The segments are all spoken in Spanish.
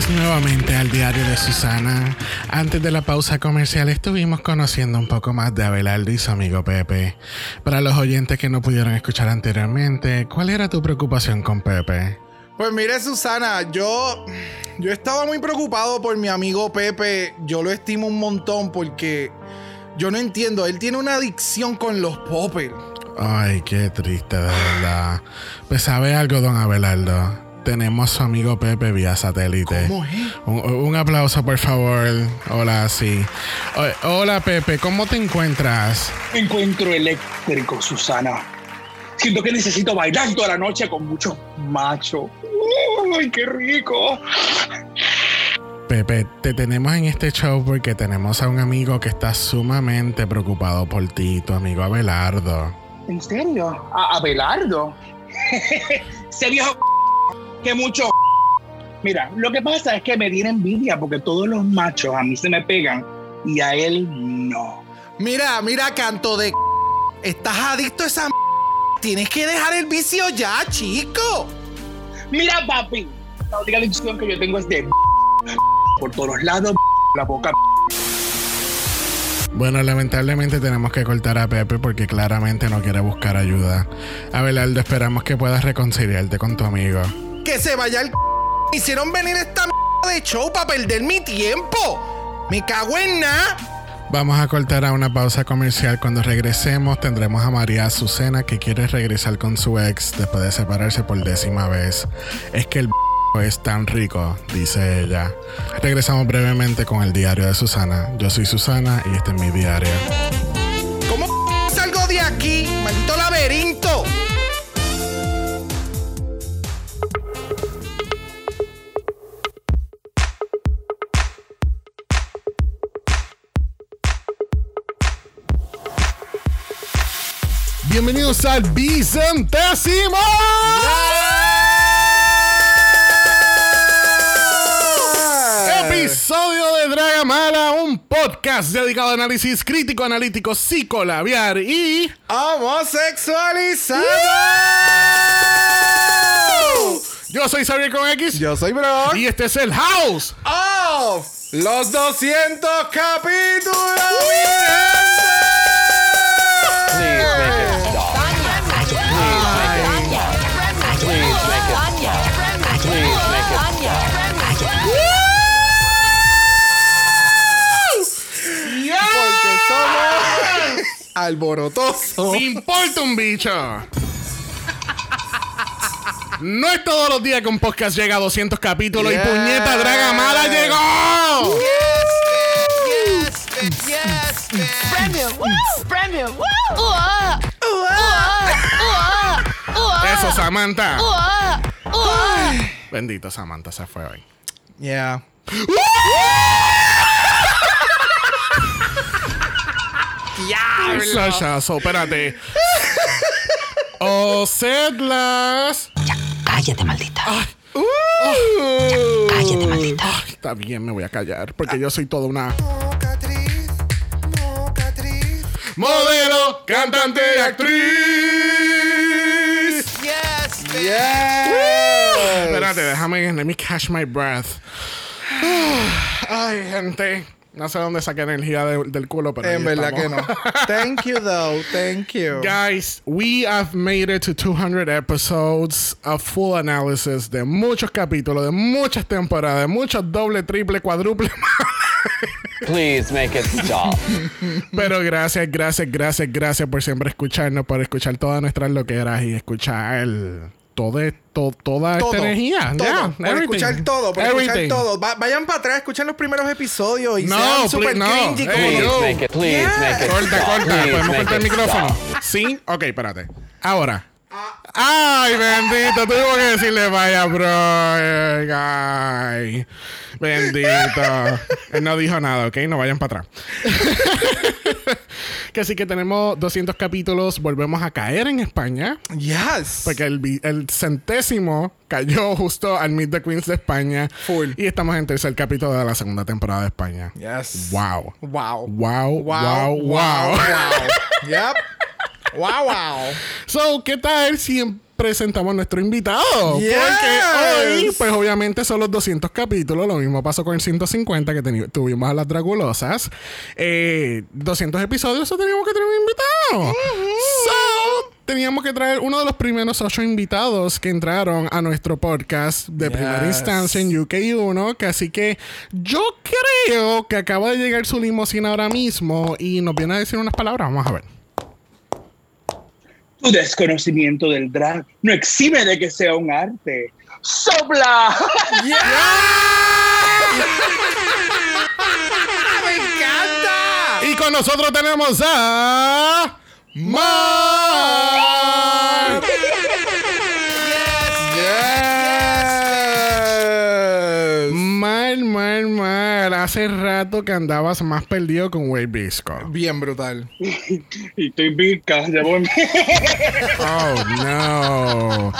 Bienvenidos nuevamente al diario de Susana. Antes de la pausa comercial estuvimos conociendo un poco más de Abelardo y su amigo Pepe. Para los oyentes que no pudieron escuchar anteriormente, ¿cuál era tu preocupación con Pepe? Pues mire, Susana, yo, yo estaba muy preocupado por mi amigo Pepe. Yo lo estimo un montón porque yo no entiendo. Él tiene una adicción con los poppers. Ay, qué triste, de verdad. Pues sabe algo, don Abelardo. Tenemos a su amigo Pepe vía satélite. ¿Cómo es? Un, un aplauso, por favor. Hola, sí. Hola, Pepe, ¿cómo te encuentras? Me encuentro eléctrico, Susana. Siento que necesito bailar toda la noche con muchos machos. ¡Ay, qué rico! Pepe, te tenemos en este show porque tenemos a un amigo que está sumamente preocupado por ti, tu amigo Abelardo. ¿En serio? ¿A Abelardo? Ese viejo que mucho. Mira, lo que pasa es que me tiene envidia porque todos los machos a mí se me pegan y a él no. Mira, mira, canto de. Estás adicto a esa. Tienes que dejar el vicio ya, chico. Mira, papi, la única adicción que yo tengo es de por todos lados, la boca. Bueno, lamentablemente tenemos que cortar a Pepe porque claramente no quiere buscar ayuda. Abelardo, esperamos que puedas reconciliarte con tu amigo. Que se vaya el. Hicieron venir esta mierda de show para perder mi tiempo. Me cago en nada. Vamos a cortar a una pausa comercial. Cuando regresemos tendremos a María Azucena que quiere regresar con su ex después de separarse por décima vez. Es que el es tan rico, dice ella. Regresamos brevemente con el diario de Susana. Yo soy Susana y este es mi diario. ¿Cómo salgo de aquí? Maldito laberinto. Bienvenidos al Bicentésimo. Episodio de Dragamala, un podcast dedicado a análisis crítico, analítico, psicolabiar y... Homosexualizado. Yo soy Xavier con X Yo soy Brock. y este es el House. of los 200 capítulos. Please make it somos alborotosos. Me importa un bicho. No es todos los días que un podcast llega a 200 capítulos Yes. y puñeta Dragamala llegó. Premium. Woo! Premium. Woo! Uah! Uah! Uah! Eso, Samantha. Uah! Uah! Bendito Samantha se fue hoy. Yeah. Sachazo, espérate. O Sedlas. Cállate, maldita. Uh. Cállate, maldita. Ay, está bien, me voy a callar porque yo soy toda una Mocatriz, mocatriz. modelo, cantante y actriz. Yes. Espérate, déjame, let me catch my breath. Ay, gente. No sé dónde saqué energía de- del culo, pero. En verdad que no. Thank you though. Thank you. Guys, we have made it to 200 episodes, a full analysis de muchos capítulos, de muchas temporadas, de muchos doble, triple, cuádruple. Please make it stop. Pero gracias, gracias, gracias, gracias por siempre escucharnos, por escuchar todas nuestras loqueras y escuchar todo, to- toda Todo. esta energía. Todo. Yeah, por everything. escuchar todo. Por escuchar todo. Va- vayan para atrás, escuchen los primeros episodios y No, sean super please, no. cringy como Hey, make it. Please Yeah. make it Corta, stop. corta. Please ¿Podemos cortar el micrófono? stop. Sí. Ok, espérate. Ahora. Ay, bendito. Tuve que decirle vaya, bro. Ay. Bendito. Él no dijo nada, ¿ok? No vayan para atrás. que así que tenemos 200 capítulos. Volvemos a caer en España. Yes. Porque el, el centésimo cayó justo al Meet the Queens de España. Full. Y estamos en tercer capítulo de la segunda temporada de España. Yes. Wow. Wow. Wow, wow, Wow. wow. Wow. yep. Wow, wow. So, ¿qué tal si presentamos a nuestro invitado? Yes. Porque hoy, pues obviamente son los 200 capítulos. Lo mismo pasó con el 150 que tuvimos a las Dragulosas. Eh, 200 episodios, so teníamos que tener un invitado. So, teníamos que traer uno de los primeros ocho invitados que entraron a nuestro podcast de primera instancia en UK1. Que así que yo creo que acaba de llegar su limusina ahora mismo y nos viene a decir unas palabras. Vamos a ver. Tu desconocimiento del drag no exime de que sea un arte. ¡Sopla! ¡Me encanta! Y con nosotros tenemos a. Mar. Mal, mal, mal. Hace rato que andabas más perdido con Wade Bisco. Bien brutal. Y estoy pica, ya voy. Oh, no.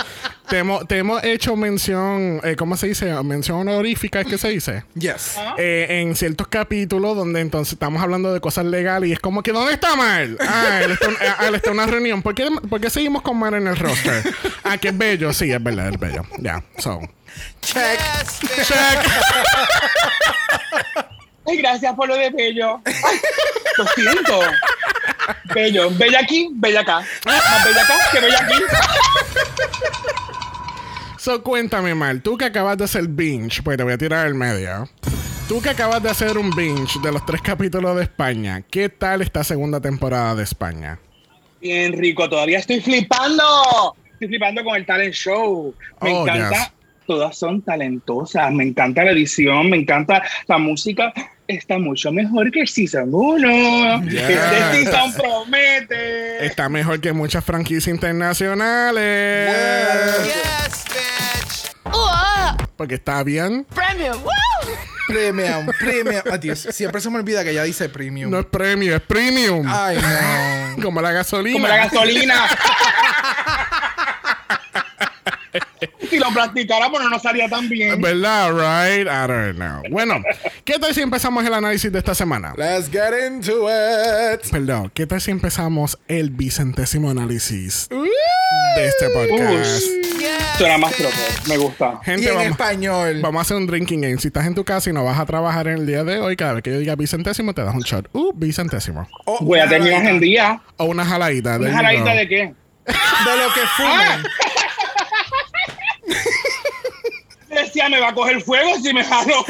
Te hemos, te hemos hecho mención, eh, ¿cómo se dice? Mención honorífica, ¿es que se dice? Yes. Eh, en ciertos capítulos donde entonces estamos hablando de cosas legales y es como que ¿dónde está Mal? Ah, él está, ah, él está en una reunión. ¿Por qué, por qué seguimos con Mal en el roster? Ah, que es bello. Sí, es verdad, es bello. Ya, so. Check. Check. Ay, gracias por lo de bello. Ay, lo siento. Bello. Bella aquí, bella acá. Más bella acá que bella aquí. So, cuéntame mal, tú que acabas de hacer binge, pues te voy a tirar al medio. Tú que acabas de hacer un binge de los tres capítulos de España, ¿qué tal esta segunda temporada de España? Bien rico, todavía estoy flipando. Estoy flipando con el talent show. Me Oh, encanta. yes. Todas son talentosas. Me encanta la edición, me encanta la música. Está mucho mejor que el Season 1. Yes. Este Season promete. Está mejor que muchas franquicias internacionales. Yes, bitch. Uh, Porque está bien. premium. Woo! Premium, premium. Adiós. Siempre se me olvida que ella dice premium. No es premio, es premium. Ay, no. Como la gasolina. Como la gasolina. si lo practicáramos no nos salía tan bien. ¿Verdad? Right? I don't know. Bueno, ¿qué tal si empezamos el análisis de esta semana? Let's get into it. Perdón, ¿qué tal si empezamos el vicentésimo análisis de este podcast? Suena más propio. Me gusta. Y Gente, en vamos, español. vamos a hacer un drinking game. Si estás en tu casa y no vas a trabajar en el día de hoy, cada vez que yo diga vicentésimo, te das un shot. Uh, vicentésimo. Oh, Voy a una terminar en día. O una jaladita. ¿Una jaladita de qué? De lo que fumen. Decía, me va a coger fuego si me jalo.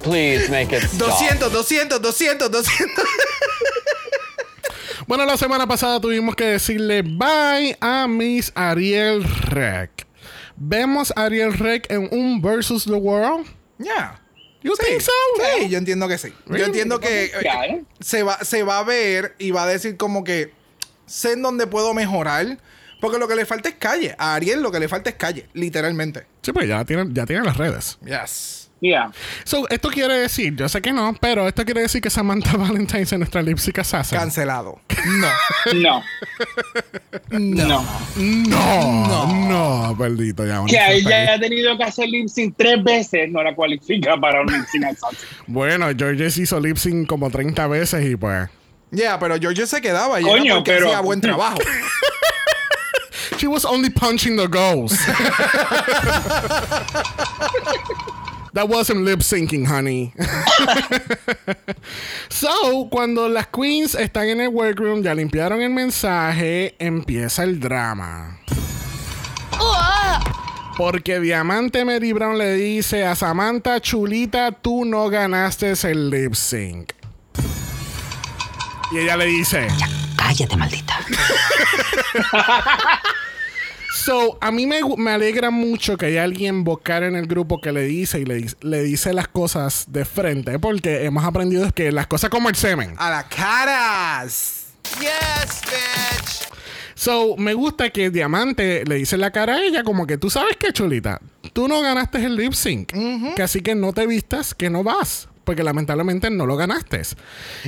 Please make it stop. 200, 200, 200, 200. Bueno, la semana pasada tuvimos que decirle bye a Miss Ariel Rec. ¿Vemos a Ariel Rec en un Versus the World? Yeah. You think so? Sí, yo entiendo que sí. Yo entiendo que ¿eh? se, va, se va a ver y va a decir como que sé en dónde puedo mejorar. Porque lo que le falta es calle. A Ariel lo que le falta es calle, literalmente. Sí, pues ya tiene, ya tiene las redes. Yes. Yeah. So, esto quiere decir, yo sé que no, pero esto quiere decir que Samantha Valentine es nuestra Lipsic Assassin. Cancelado. No. No. No. no, no, perdito ya. Que a ella haya tenido que hacer lip sync tres veces, no la cualifica para un lip sync assassin. Bueno, Georges hizo lip sync como 30 veces y pues. Yeah, pero George se quedaba y Coño, era porque pero- hacía buen trabajo. She was only punching the ghost. That wasn't lip syncing, honey. so, cuando las queens están en el workroom, ya limpiaron el mensaje, empieza el drama. Porque Diamante Mary Brown le dice a Samantha Chulita, tú no ganaste el lip sync. Y ella le dice, Cállate, maldita. So, a mí me, me alegra mucho que haya alguien vocal en el grupo que le dice y le, dice las cosas de frente, porque hemos aprendido que las cosas como el semen. A las caras. yes, bitch. So, me gusta que Diamante le dice en la cara a ella como que tú sabes que chulita, tú no ganaste el lip sync, que así que no te vistas, que no vas, porque lamentablemente no lo ganaste.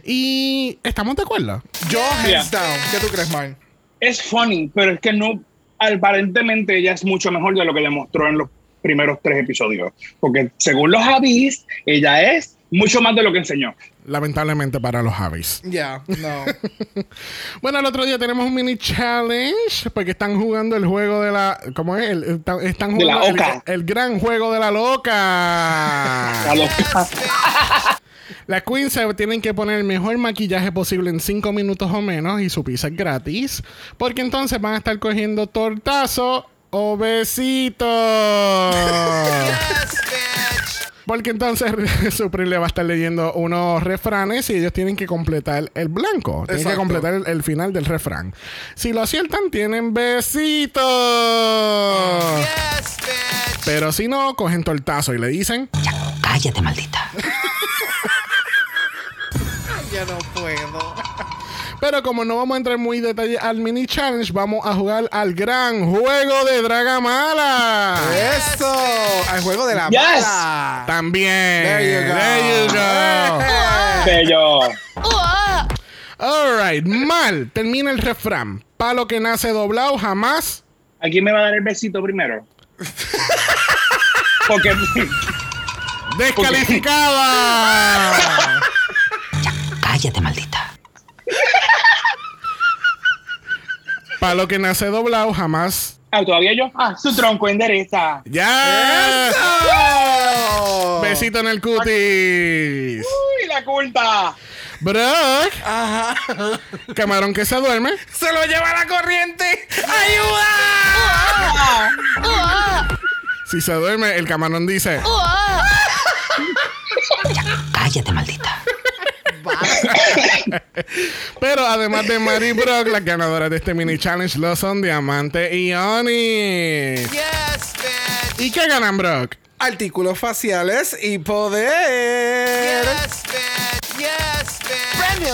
Y estamos de acuerdo. Yo, hands down. ¿Qué tú crees, Mark? Es funny, pero es que no, aparentemente ella es mucho mejor de lo que le mostró en los primeros tres episodios. Porque según los avis, ella es mucho más de lo que enseñó. Lamentablemente para los Javis. Ya, no. Bueno, el otro día tenemos un mini challenge porque están jugando el juego de la. ¿Cómo es? El- están De la jugando el- oca. El, gran juego de la loca. A los- Las queens se tienen que poner el mejor maquillaje posible en 5 minutos o menos y su pizza es gratis. Porque entonces van a estar cogiendo tortazo o besito. Yes. Porque entonces Supreme le va a estar leyendo unos refranes y ellos tienen que completar el blanco. Tienen que completar el, el final del refrán. Si lo aciertan, tienen besito. Yes, bitch. Pero si no, cogen tortazo y le dicen. Ya, cállate, maldita. ya no puedo. Pero como no vamos a entrar muy en detalle al mini challenge, vamos a jugar al gran juego de Dragamala. Eso. Al juego de la Yes. mala. También. There you go. There you go. Bello. Alright, mal. Termina el refrán. Palo que nace doblado jamás. Aquí me va a dar el besito primero. Porque ¡Descalificada! Ya, cállate, maldita. Palo que nace doblado jamás. Ah, todavía yo. Ah, su tronco endereza. ¡Ya! Besito en el cutis. Uy, la culpa. Brock, Ajá. camarón que se duerme. Se lo lleva la corriente. ¡Ayuda! Si se duerme, el camarón dice. Ya, cállate, maldita. Pero además de Mary Brock, las ganadoras de este mini challenge lo son Diamante y Onyx. Yes, bitch. ¿Y qué ganan, Brock? Artículos faciales y poder. Yes, bitch. Yes, bitch. Que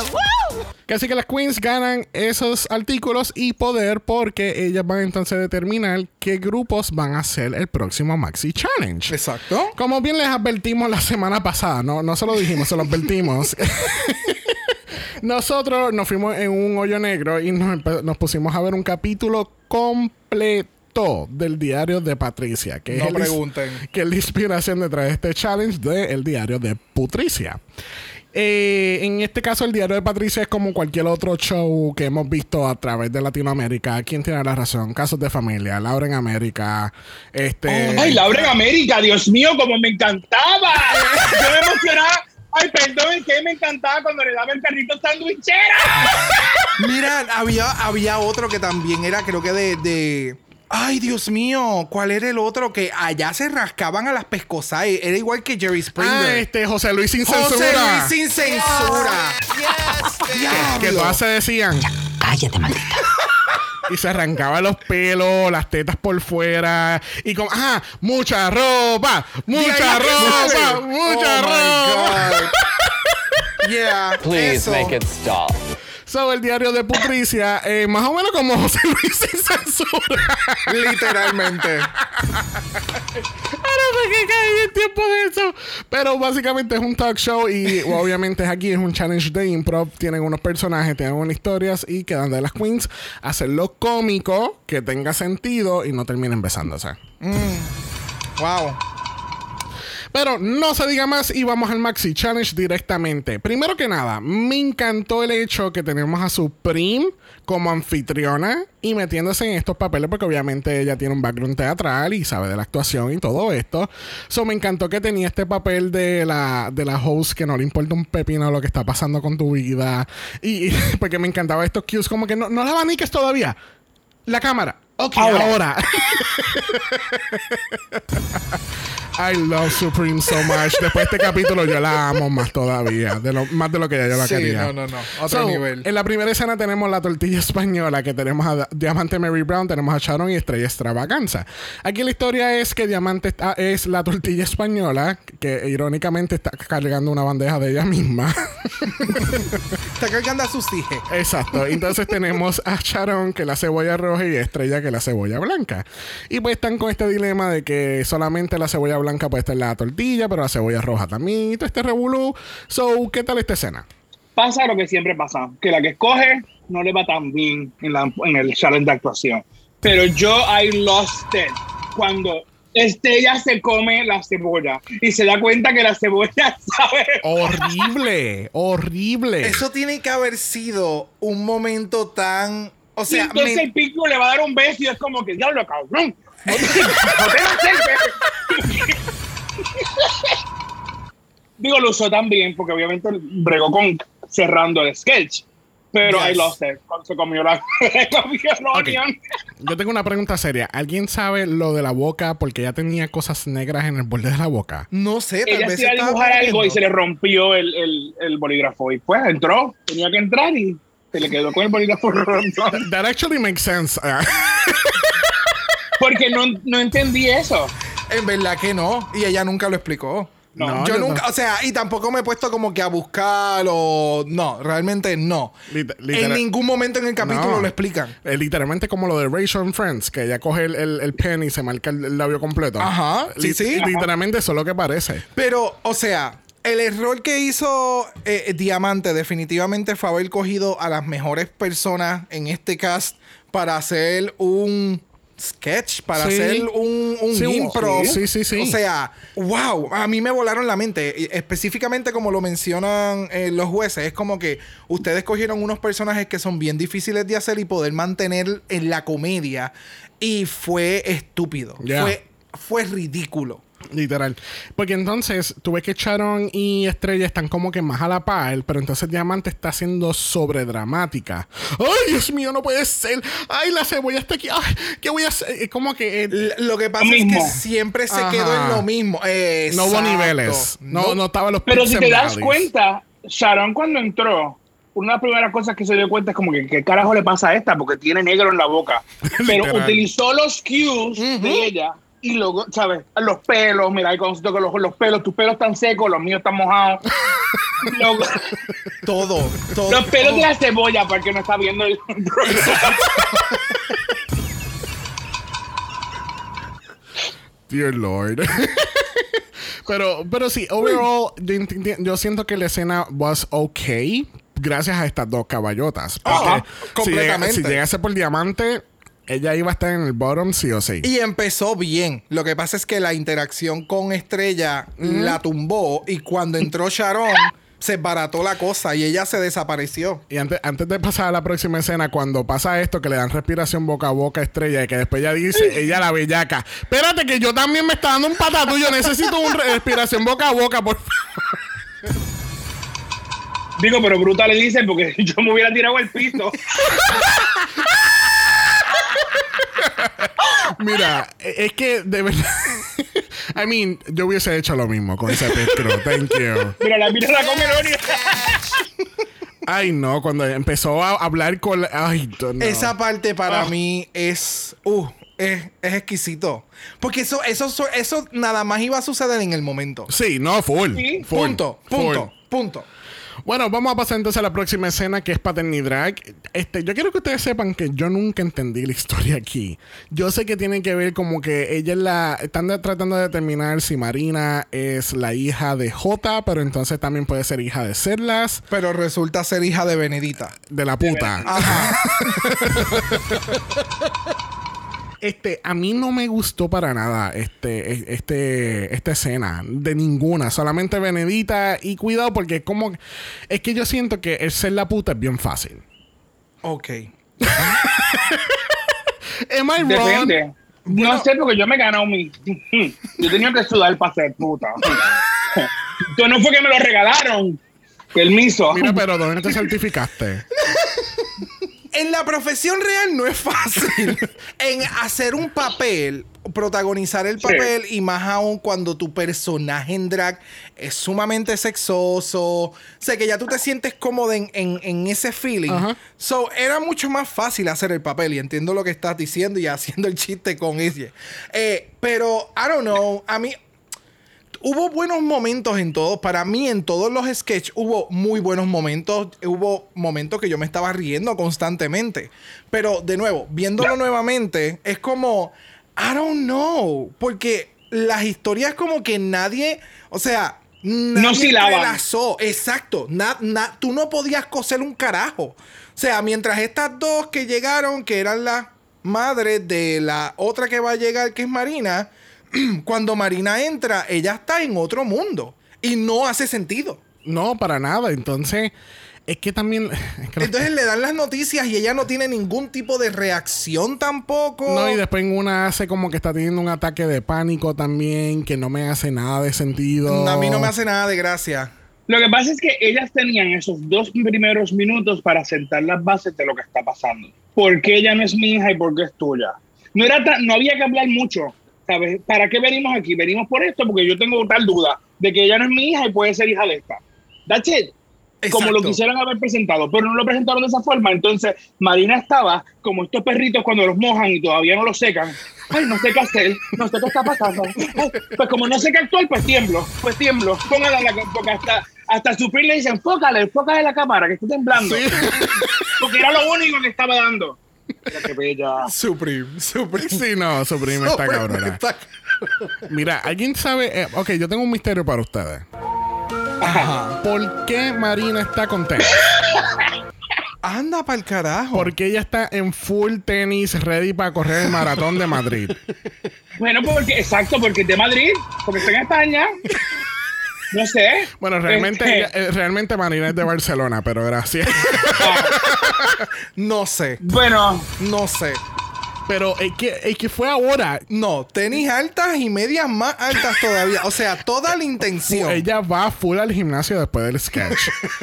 así que las queens ganan esos artículos y poder porque ellas van entonces a determinar qué grupos van a hacer el próximo Maxi Challenge. Exacto. Como bien les advertimos la semana pasada, no, no se lo dijimos, se lo advertimos. Nosotros nos fuimos en un hoyo negro y nos, nos pusimos a ver un capítulo completo del diario de Patricia, que, No es, el pregunten. que es la inspiración detrás de este challenge del diario de Patricia. Eh, en este caso, el diario de Patricia es como cualquier otro show que hemos visto a través de Latinoamérica. ¿Quién tiene la razón? Casos de familia, Laura en América. Este. Ay, Laura en América, Dios mío, como me encantaba. Yo me emocionaba. Ay, perdón, que me encantaba cuando le daba el carrito sandwichera. Mira, había, había otro que también era, creo que de, de- Ay, Dios mío, ¿cuál era el otro? Que allá se rascaban a las pescosas. Era igual que Jerry Springer. Ah, este José Luis sin José censura. Luis sin censura. Yes. Que todas se decían. Cállate, maldita. Y se arrancaba los pelos, las tetas por fuera. Y como, ajá, mucha ropa, mucha ropa, mucha Oh, ropa. my God. Yeah. Please eso. make it stop. El diario de Patricia, eh, más o menos como José Luis sin censura. Literalmente. Ahora sé que caí en tiempo de eso. Pero básicamente es un talk show y obviamente es aquí, es un challenge de improv. Tienen unos personajes, tienen unas historias y quedan de las queens hacerlo cómico, que tenga sentido y no terminen besándose. Wow. Pero no se diga más y vamos al Maxi Challenge directamente. Primero que nada, me encantó el hecho que tenemos a Supreme como anfitriona y metiéndose en estos papeles porque obviamente ella tiene un background teatral y sabe de la actuación y todo esto. So me encantó que tenía este papel de la, de la host que no le importa un pepino lo que está pasando con tu vida. Y, porque me encantaba estos cues como que no, no la abaniques todavía. La cámara. Ok, Ahora. ahora. I love Supreme so much. Después de este capítulo yo la amo más todavía. De lo, más de lo que ya yo la Sí, quería. no, no, no. Otro So, nivel. En la primera escena tenemos la tortilla española, que tenemos a Diamante Mary Brown, tenemos a Sharon y Estrella Extravaganza. Aquí la historia es que Diamante está- es la tortilla española, que irónicamente está cargando una bandeja de ella misma. Está cargando a sus hijos. Exacto. Entonces tenemos a Sharon, que la cebolla roja, y Estrella, que la cebolla blanca. Y pues están con este dilema de que solamente la cebolla blanca puede estar en la tortilla, pero la cebolla roja también. Y todo este revolú. So, ¿qué tal esta escena? Pasa lo que siempre pasa, que la que escoge no le va tan bien en, la- en el challenge de actuación. Pero yo I lost it cuando Estella se come la cebolla y se da cuenta que la cebolla sabe. Horrible, horrible. Eso tiene que haber sido un momento tan. O y sea, entonces me- el pico le va a dar un beso y es como que diablo, cabrón. No te, no te. Digo, lo usó también porque obviamente bregó con cerrando el sketch. Pero Yes. I lost it cuando se comió la se comió el Ok. onion. Yo tengo una pregunta seria. ¿Alguien sabe lo de la boca porque ella tenía cosas negras en el borde de la boca? no sé, tal Ella vez se iba a dibujar algo y se le rompió el, el, el bolígrafo. Y pues entró, tenía que entrar y se le quedó con el bolígrafo roto. That actually makes sense. Porque no, no entendí eso. En verdad que no. Y ella nunca lo explicó. No, yo, yo nunca, no. o sea, y tampoco me he puesto como que a buscar o. No, realmente no. Lit- en ningún momento en el capítulo No. lo explican. Eh, literalmente como lo de Rachel and Friends, que ella coge el, el, el pen y se marca el, el labio completo. Ajá, sí, Li- sí. Literalmente eso es lo que parece. Pero, o sea, el error que hizo eh, Diamante definitivamente fue haber cogido a las mejores personas en este cast para hacer un sketch, para Sí. hacer un, un Sí, impro. sí, sí, sí. O sea, wow, a mí me volaron la mente. Específicamente como lo mencionan eh, los jueces, es como que ustedes cogieron unos personajes que son bien difíciles de hacer y poder mantener en la comedia. Y fue estúpido. Fue, fue ridículo. Literal. Porque entonces tú ves que Sharon y Estrella están como que más a la par, pero entonces Diamante está siendo sobredramática. ¡Ay, Dios mío, no puede ser! ¡Ay, la cebolla está aquí! ¡Ay, qué voy a hacer! Es como que eh, Lo que pasa Lo es que siempre se Ajá. quedó en lo mismo. no hubo Exacto. niveles. No, no, estaban los Pero si te das cuenta, Sharon cuando entró, una de las primeras cosas que se dio cuenta es como que qué carajo le pasa a esta porque tiene negro en la boca. Pero utilizó los cues de ella y luego, ¿sabes? Los pelos, mira, cuando se toca los, los pelos, tus pelos están secos, los míos están mojados. Luego, Todo, todo. los pelos todo. de la cebolla, para el que no está viendo el Dear Lord. pero, pero sí, overall, yo, siento que la escena was okay gracias a estas dos caballotas. Ajá, Porque si llega- completamente. Si llegase por diamante, ella iba a estar en el bottom sí o sí. Y empezó bien. Lo que pasa es que la interacción con Estrella la tumbó y cuando entró Sharon se barató la cosa y ella se desapareció. Y antes, antes de pasar a la próxima escena, cuando pasa esto, que le dan respiración boca a boca a estrella y que después ella dice, ella la bellaca, espérate que yo también me está dando un patatú, yo necesito una respiración boca a boca, por favor. Digo, pero brutal le dicen porque yo me hubiera tirado al piso. Mira, es que de verdad, I mean, yo hubiese hecho lo mismo con ese pescro, thank you. Mira, la mira la come Loni. Ay, no, cuando empezó a hablar con, la- ay, no. Esa parte para Ah. mí es, uh, es, es exquisito. Porque eso, eso, eso, eso nada más iba a suceder en el momento. Sí, no, full. Sí. full, Punto, punto, full. punto. Bueno, vamos a pasar entonces a la próxima escena que es Paternidad. Este, yo quiero que ustedes sepan que yo nunca entendí la historia aquí. Yo sé que tiene que ver como que ella es la. Están de- tratando de determinar si Marina es la hija de J, pero entonces también puede ser hija de Serlas, Pero resulta ser hija de Benedita. de la puta. Ajá. Este, a mí no me gustó para nada este, este, esta escena. De ninguna. Solamente Benedita. Y cuidado, porque es como. Es que yo siento que el ser la puta es bien fácil. ok. Am I wrong? Depende. No sé, porque yo me he ganado mi. Yo tenía que sudar para ser puta. Entonces no fue que me lo regalaron. Permiso. Mira, pero ¿dónde te certificaste? En la profesión real no es fácil. en hacer un papel, protagonizar el Sí. papel y más aún cuando tu personaje en drag es sumamente sexoso. O sea, que ya tú te sientes cómodo en, en- en ese feeling. So, era mucho más fácil hacer el papel y entiendo lo que estás diciendo y haciendo el chiste con ese. Eh, pero, I don't know, a mí... Hubo buenos momentos en todos. Para mí, en todos los sketches, hubo muy buenos momentos. Hubo momentos que yo me estaba riendo constantemente. Pero, de nuevo, viéndolo nuevamente, es como. I don't know. Porque las historias, como que nadie. O sea. Nadie silaban. entrelazó. Exacto. Na- na- tú no podías coser un carajo. O sea, mientras estas dos que llegaron, que eran las madres de la otra que va a llegar, que es Marina, cuando Marina entra, ella está en otro mundo. Y no hace sentido. No, para nada. Entonces, es que también. es que los- Entonces le dan las noticias y ella no tiene ningún tipo de reacción tampoco. No, y después en una hace como que está teniendo un ataque de pánico también, que no me hace nada de sentido. A mí no me hace nada de gracia. Lo que pasa es que ellas tenían esos dos primeros minutos para sentar las bases de lo que está pasando. ¿Por qué ella no es mi hija y por qué es tuya? No, era tan- no había que hablar mucho, ¿sabes? ¿Para qué venimos aquí? Venimos por esto porque yo tengo tal duda de que ella no es mi hija y puede ser hija de esta. That's it. Como lo Exacto. quisieran haber presentado, pero no lo presentaron de esa forma. Entonces, Marina estaba como estos perritos cuando los mojan y todavía no los secan. Ay, no sé qué hacer, no sé qué está pasando. Ay, pues como no sé qué actuar, pues tiemblo, pues tiemblo. Póngala la porque hasta, hasta Supreme le dicen, enfócale, enfócale la cámara, que está temblando. Porque era lo único que estaba dando. Qué bella. Supreme, Supreme. Sí, no, Supreme está cabrona. está- Mira, ¿alguien sabe? eh, ok, yo tengo un misterio para ustedes. Ajá. ¿Por qué Marina está contenta? Anda para el carajo. Porque ella está en full tenis, ready para correr el maratón de Madrid. Bueno, porque, exacto, porque es de Madrid, porque está en España. No sé. Bueno, realmente, Este, ella- eh, realmente Marina es de Barcelona, pero gracias. No sé, Bueno, no sé. pero es que, es que fue ahora. No, tenis altas y medias más altas todavía. O sea, toda la intención. Ella va full al gimnasio después del sketch.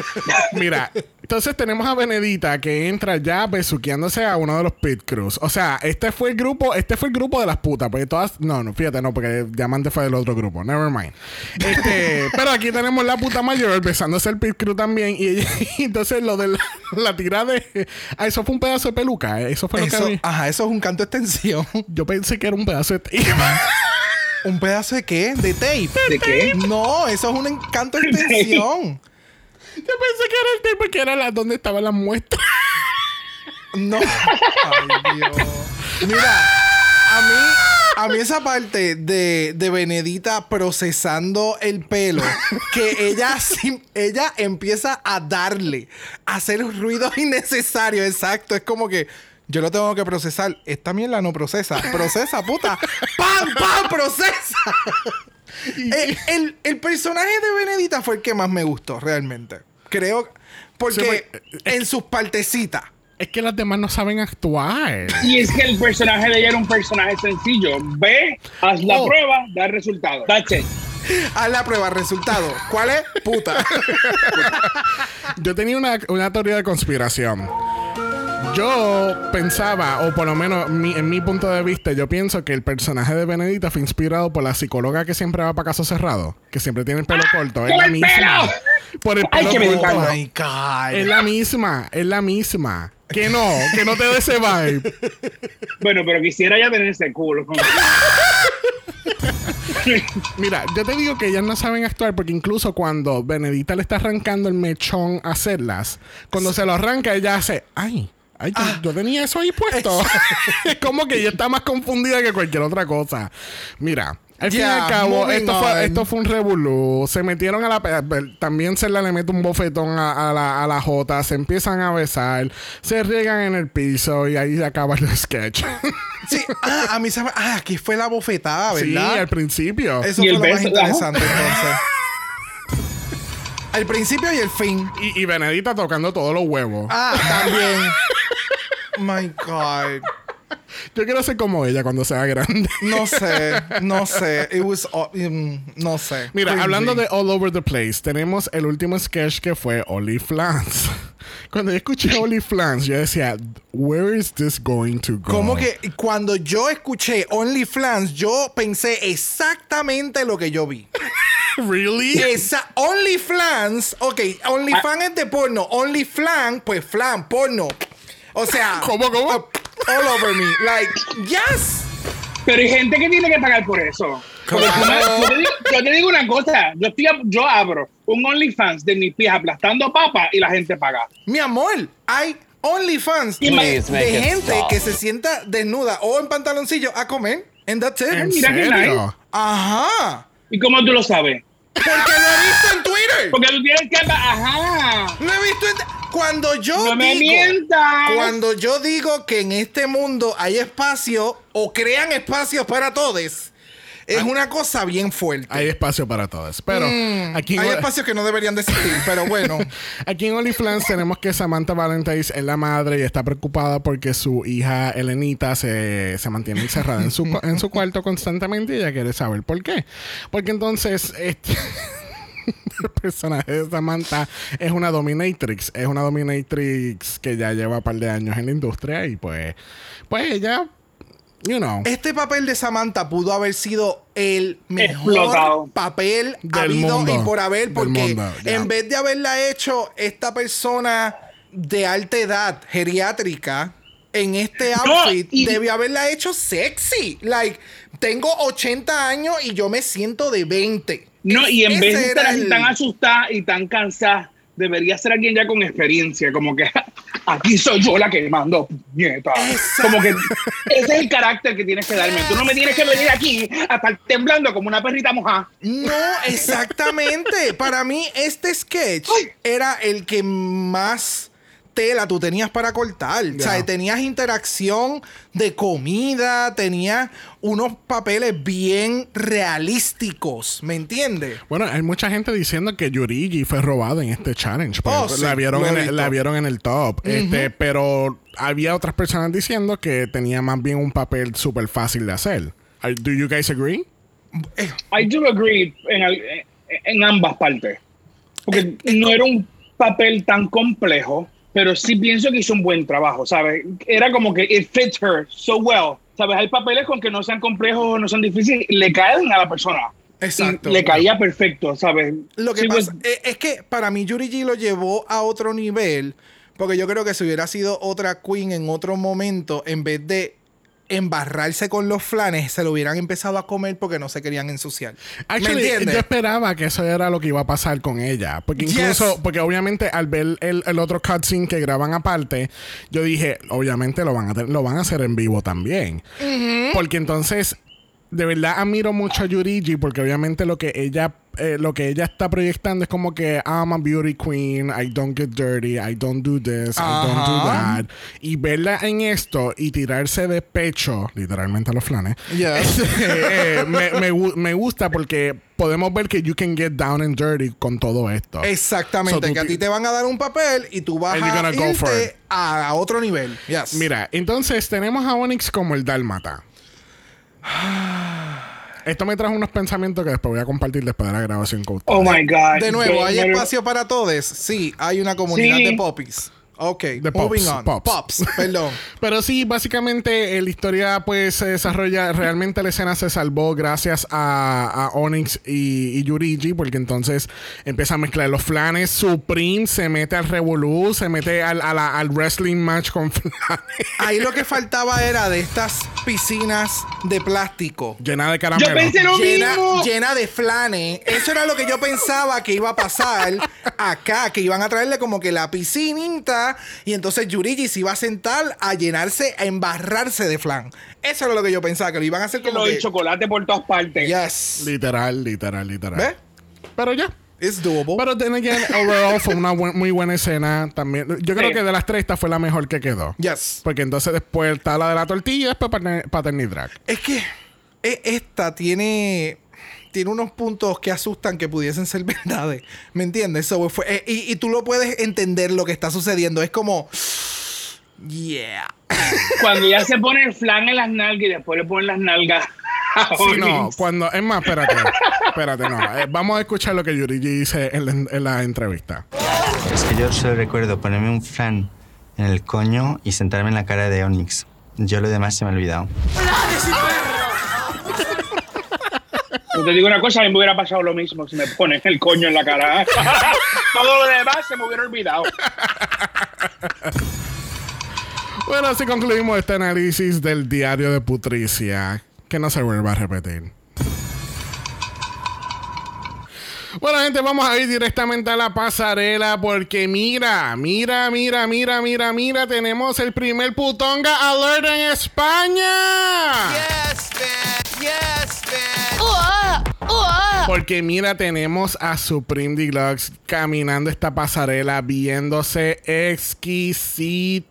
Mira, entonces tenemos a Benedita que entra ya besuqueándose a uno de los pit crews. O sea, este fue el grupo, este fue el grupo de las putas, porque todas, no, no, fíjate, no, porque Diamante fue del otro grupo. Never mind. Este, pero aquí tenemos la puta mayor besándose el pit crew también y, ella- y entonces lo de la, la tira de, ah, eso fue un pedazo de peluca, ¿eh? eso fue lo que vi. ajá, eso es un canto de extensión. Yo pensé que era un pedazo de ¿Un pedazo de qué? ¿De tape? ¿de qué? No, eso es un canto de extensión. Yo pensé que era el tipo que era la donde estaba la muestra. No. Ay, Dios. Mira, a mí, a mí esa parte de, de Benedita procesando el pelo, que ella, ella empieza a darle, a hacer ruidos innecesarios, exacto. Es como que yo lo tengo que procesar. Esta mierda no procesa. Procesa, puta. ¡Pam, pam! ¡Procesa! El, el- el personaje de Benedita fue el que más me gustó, realmente. Creo. Porque Sí, porque- en sus partecitas. Es que las demás no saben actuar. Y es que el personaje de ella era un personaje sencillo. Ve, haz la Oh. prueba, da el resultado. It. Haz la prueba, resultado. ¿Cuál es? Puta. Yo tenía una, una teoría de conspiración. Yo pensaba, o por lo menos mi- en mi punto de vista, yo pienso que el personaje de Benedita fue inspirado por la psicóloga que siempre va para caso cerrado, que siempre tiene el pelo corto. Es ¡Por la misma. pelo! Por el Ay, pelo que me corto. encanta. Oh my God. Es la misma, es la misma. Que no, que no te dé ese vibe. Bueno, pero quisiera ya tener ese culo. Mira, yo te digo que ellas no saben actuar porque incluso cuando Benedita le está arrancando el mechón a hacerlas, cuando se lo arranca, ella hace, ay. Ay, yo, Ah. yo tenía eso ahí puesto. es como que ella está más confundida que cualquier otra cosa. Mira, al fin y Yeah, al cabo, esto fue, on. esto fue un revolú. Se metieron a la... También se le mete un bofetón a, a la, a la Jota. Se empiezan a besar. Se riegan en el piso y ahí se acaba el sketch. Sí, ah, a mí se me... Ah, aquí fue la bofetada, sí, ¿verdad? al principio. Eso Y fue el lo más interesante, entonces. Al principio y el fin. Y, y Benedita tocando todos los huevos. Ah, también. My God. Yo quiero ser como ella cuando sea grande. No sé, no sé. It was, mm, no sé. Mira, Cringy. hablando de all over the place, tenemos el último sketch que fue OnlyFans. Cuando yo escuché OnlyFans, yo decía, where is this going to go? Como que cuando yo escuché OnlyFans, yo pensé exactamente lo que yo vi. really? Esa OnlyFans, ok, OnlyFans es de porno. OnlyFans, pues flan, porno. O sea, ¿Cómo, cómo? all over me. Like, yes. Pero hay gente que tiene que pagar por eso. Claro. yo, te digo, yo te digo una cosa, yo, estoy, yo abro un OnlyFans de mis pies aplastando papas y la gente paga. Mi amor, hay OnlyFans de, gente stop. que se sienta desnuda o en pantaloncillo a comer. And that's it. ¿En mira qué serio? Ajá. ¿Y cómo tú lo sabes? Porque lo he visto en Twitter. Porque tú tienes que... Ajá. Lo he visto en... Cuando yo No me digo... mientas. Cuando yo digo que en este mundo hay espacio o crean espacios para todos, es una cosa bien fuerte. Hay espacio para todos. Pero Mm, aquí, hay espacios que no deberían de existir, pero bueno. aquí en OnlyFans tenemos que Samantha Valentine es la madre y está preocupada porque su hija Elenita se, se mantiene encerrada en su, en su cuarto constantemente y ella quiere saber por qué. Porque entonces este, el personaje de Samantha es una dominatrix. Es una dominatrix que ya lleva un par de años en la industria y pues, pues ella, you know. Este papel de Samantha pudo haber sido el mejor Explotado. papel Del habido mundo. y por haber, porque en vez de haberla hecho esta persona de alta edad, geriátrica, en este No, outfit, y- debió haberla hecho sexy. Like, tengo 80 años y yo me siento de 20. No, y en vez de estar así el- tan asustada y tan cansada, debería ser alguien ya con experiencia, como que aquí soy yo la que mando. Exacto. Como que ese es el carácter que tienes que darme. Tú no me tienes que venir aquí a estar temblando como una perrita mojada. No, exactamente. Para mí, este sketch era el que más tela tú tenías para cortar. O sea, tenías interacción de comida, tenías unos papeles bien realísticos, ¿me entiendes? Bueno, hay mucha gente diciendo que Yurigi fue robado en este challenge. Oh, sí, la, vieron en el, la vieron en el top. este, pero había otras personas diciendo que tenía más bien un papel súper fácil de hacer. Do you guys agree? I do agree en, ambas partes. Porque no era un papel tan complejo, pero sí pienso que hizo un buen trabajo, ¿sabes? Era como que it fits her so well. ¿Sabes? Hay papeles con que no sean complejos o no sean difíciles, le caen a la persona. Exacto. Y le caía perfecto, ¿sabes? Lo que Sí, pasa pues, es que para mí Yuri G lo llevó a otro nivel, porque yo creo que si hubiera sido otra queen en otro momento, en vez de embarrarse con los flanes, se lo hubieran empezado a comer porque no se querían ensuciar. ¿Me Actually, entiendes? yo esperaba que eso era lo que iba a pasar con ella. Porque incluso, Yes. porque obviamente al ver el, el otro cutscene que graban aparte, yo dije, obviamente lo van a, lo van a hacer en vivo también. Porque entonces, de verdad admiro mucho a Yurigi, porque obviamente lo que ella eh, lo que ella está proyectando es como que I'm a beauty queen, I don't get dirty, I don't do this, I don't do that. Y verla en esto y tirarse de pecho, literalmente a los flanes, Yes. eh, me, me me gusta porque podemos ver que you can get down and dirty con todo esto. Exactamente, So, que a ti- te van a dar un papel y tú vas a irte a, a otro nivel. Yes. Mira, entonces tenemos a Onyx como el Dálmata. Esto me trajo unos pensamientos que después voy a compartir después de la grabación con ustedes. oh my God. De nuevo, ¿hay espacio para todos? Sí, hay una comunidad Sí. de poppies. Ok, De moving pops, on. pops. Pops, perdón. Pero sí, básicamente eh, la historia pues se desarrolla, realmente la escena se salvó gracias a, a Onyx y, y Yurigi, porque entonces empieza a mezclar los flanes, Supreme se mete al Revolú, se mete al, a la- al wrestling match con flanes, Ahí lo que faltaba era de estas piscinas de plástico. llena de caramelo. Yo pensé lo Llena, mismo. llena de flanes. Eso era lo que yo pensaba que iba a pasar acá, que iban a traerle como que la piscinita y entonces Yurigi se iba a sentar a llenarse, a embarrarse de flan. Eso era lo que yo pensaba, que lo iban a hacer como Lo que... de chocolate por todas partes. Yes. Literal, literal, literal. ¿Ves? Pero ya. It's doable. Pero then again, overall fue una buen- muy buena escena también. Yo creo Sí. que de las tres esta fue la mejor que quedó. yes. Porque entonces después está la de la tortilla y después Patern- Paternity Drag. Es que e- esta tiene, tiene unos puntos que asustan que pudiesen ser verdades. ¿Me entiendes? So, fue- eh, y, y tú lo puedes entender lo que está sucediendo. Es como. Yeah. Cuando ya se pone el flan en las nalgas y después le ponen las nalgas. a Sí, no, cuando. Es más, espérate. espérate, no. Eh, vamos a escuchar lo que Yurigi dice en la, en la entrevista. Es que yo solo recuerdo ponerme un flan en el coño y sentarme en la cara de Onyx. Yo lo demás se me ha olvidado. Yo te digo una cosa, a mí me hubiera pasado lo mismo si me pones el coño en la cara. Todo lo demás se me hubiera olvidado. Bueno, así concluimos este análisis del diario de Putricia. Que no se vuelva a repetir. Bueno, gente, vamos a ir directamente a la pasarela porque mira, mira, mira, mira, mira, mira, tenemos el primer putonga alert en España. Yes, man. Yes, man. Porque mira, tenemos a Supreme Deluxe caminando esta pasarela viéndose exquisita.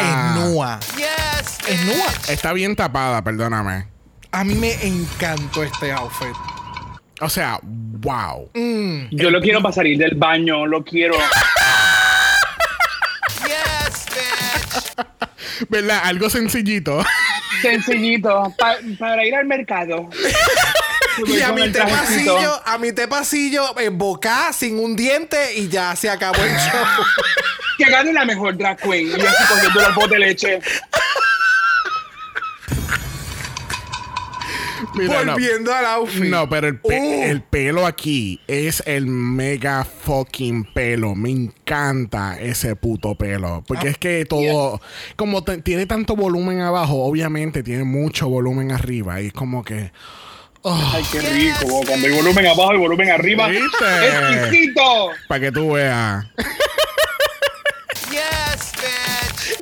Es Nua. Yes, Es Nua. Está bien tapada, perdóname. A mí me encantó este outfit. O sea, wow. Yo lo quiero para salir del baño, lo quiero. yes, man. ¿Verdad? Algo sencillito. Sencillito, pa- para ir al mercado. Y a mi te pasillo, a mi te pasillo, en boca, sin un diente y ya se acabó el show. Que gane la mejor drag queen. Y así cogiendo los botes de leche. Mira, no. Volviendo al outfit. No, pero el, pe- Uh. el pelo aquí es el mega fucking pelo. Me encanta ese puto pelo. Porque es que todo, como tiene tanto volumen abajo, obviamente tiene mucho volumen arriba. Y es como que. Ay, qué rico. Cuando hay volumen abajo y volumen arriba. ¿Viste? ¡Exquisito! Para que tú veas.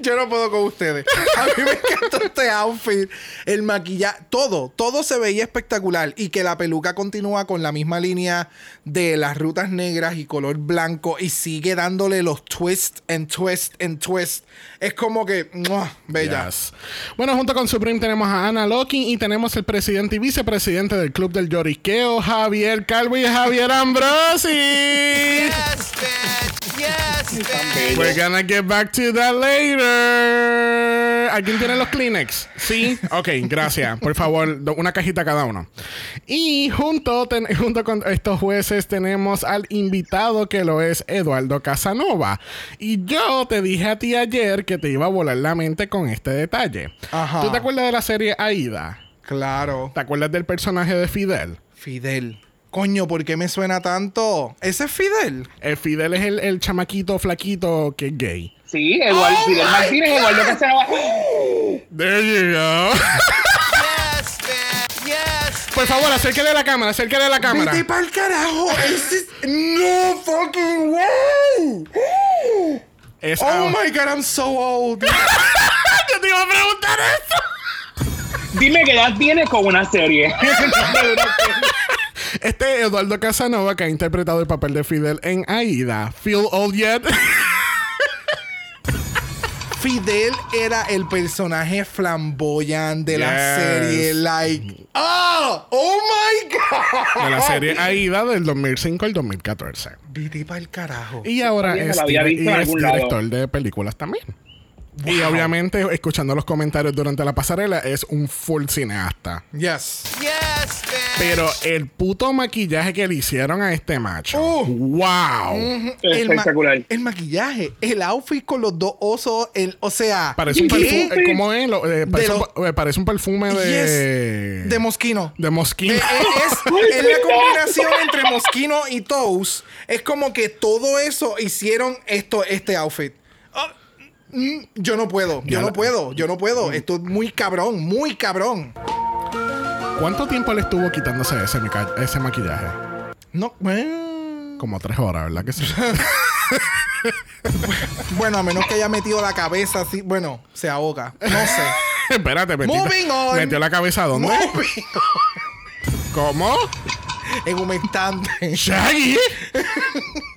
Yo no puedo con ustedes. A mí me encantó este outfit. El maquillaje, todo, todo se veía espectacular. Y que la peluca continúa con la misma línea de las rutas negras y color blanco. Y sigue dándole los twists and twist and twist. Es como que, ¡mua! bella. Yes. Bueno, junto con Supreme tenemos a Ana Locking y tenemos el presidente y vicepresidente del Club del Lloriqueo, Javier Calvo y Javier Ambrosi. Yes, man. Yes. We're gonna get back to that later. ¿Alguien tiene los Kleenex? Sí. Ok, gracias. Por favor, una cajita cada uno. Y junto, ten- junto con estos jueces tenemos al invitado que lo es Eduardo Casanova. Y yo te dije a ti ayer que te iba a volar la mente con este detalle. Ajá. ¿Tú te acuerdas de la serie Aida? Claro. ¿Te acuerdas del personaje de Fidel? Fidel. Coño, ¿por qué me suena tanto? ¿Ese es Fidel? El Fidel es el, el chamaquito flaquito que es gay. Sí, Eduardo Oh Fidel Martínez, Eduardo Casanova. There you go. Yes, man. Yes. Por favor, acérquele a la cámara, acérquele a la cámara. Vete pa'l carajo. Ese es- No fucking way. Es Oh out. my god, I'm so old. Yo te iba a preguntar eso. Dime qué edad tienes con una serie. Este es Eduardo Casanova que ha interpretado el papel de Fidel en Aida. Feel old yet? Fidel era el personaje flamboyant de la serie. Like, oh, oh my god. de la serie Aida del 2005 al 2014. Vete pa'l carajo. Y ahora es, lado. director de películas también. Y obviamente, escuchando los comentarios durante la pasarela, es un full cineasta. Yes. Yes. Pero el puto maquillaje que le hicieron a este macho. Oh. ¡Wow! El, ma- Espectacular. el maquillaje, el outfit con los dos osos, el, o sea, Parece un perfume. ¿Cómo es? Lo- eh, parece, De un, lo- pa- eh, parece un perfume de. Yes. de mosquino. de mosquino. Eh, eh, es, es la combinación entre Mosquino y Toast. Es como que todo eso hicieron esto, este outfit. Mm, yo no puedo, yo no puedo, yo no puedo. Esto es muy cabrón, muy cabrón. ¿Cuánto tiempo le estuvo quitándose ese, mica- ese maquillaje? No, eh, Como tres horas, ¿verdad que sí? bueno, a menos que haya metido la cabeza así, bueno, se ahoga. No sé. Espérate, metió, Moving on. metió la cabeza a dónde? Moving ¿Cómo? en humectante. Shaggy.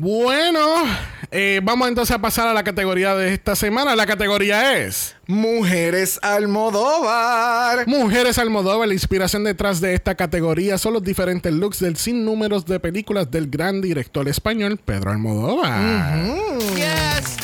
bueno, eh, vamos entonces a pasar a la categoría de esta semana. La categoría es Mujeres Almodóvar. Mujeres Almodóvar. La inspiración detrás de esta categoría son los diferentes looks del sinnúmeros de películas del gran director español Pedro Almodóvar. Yes.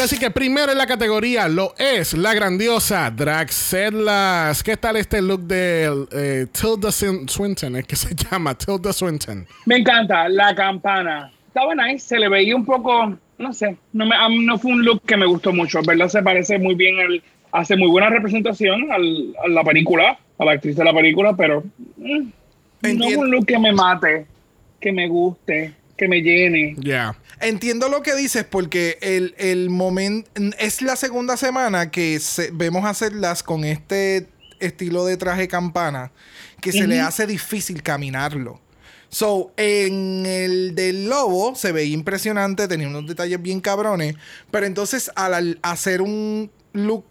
Así que primero en la categoría lo es la grandiosa Draxedlas. ¿Qué tal este look de eh, Tilda Swin- Swinton? Es que se llama Tilda Swinton. Me encanta la campana. Estaba nice, se le veía un poco, no sé, no, me, a mí no fue un look que me gustó mucho, ¿verdad? Se parece muy bien, el, hace muy buena representación al- a la película, a la actriz de la película, pero mm, no Entiendo. un look que me mate, que me guste, que me llene. Yeah. Entiendo lo que dices porque el, el momento es la segunda semana que se- vemos hacerlas con este estilo de traje campana que se le hace difícil caminarlo. So, en el del lobo se veía impresionante, tenía unos detalles bien cabrones, pero entonces al, al hacer un look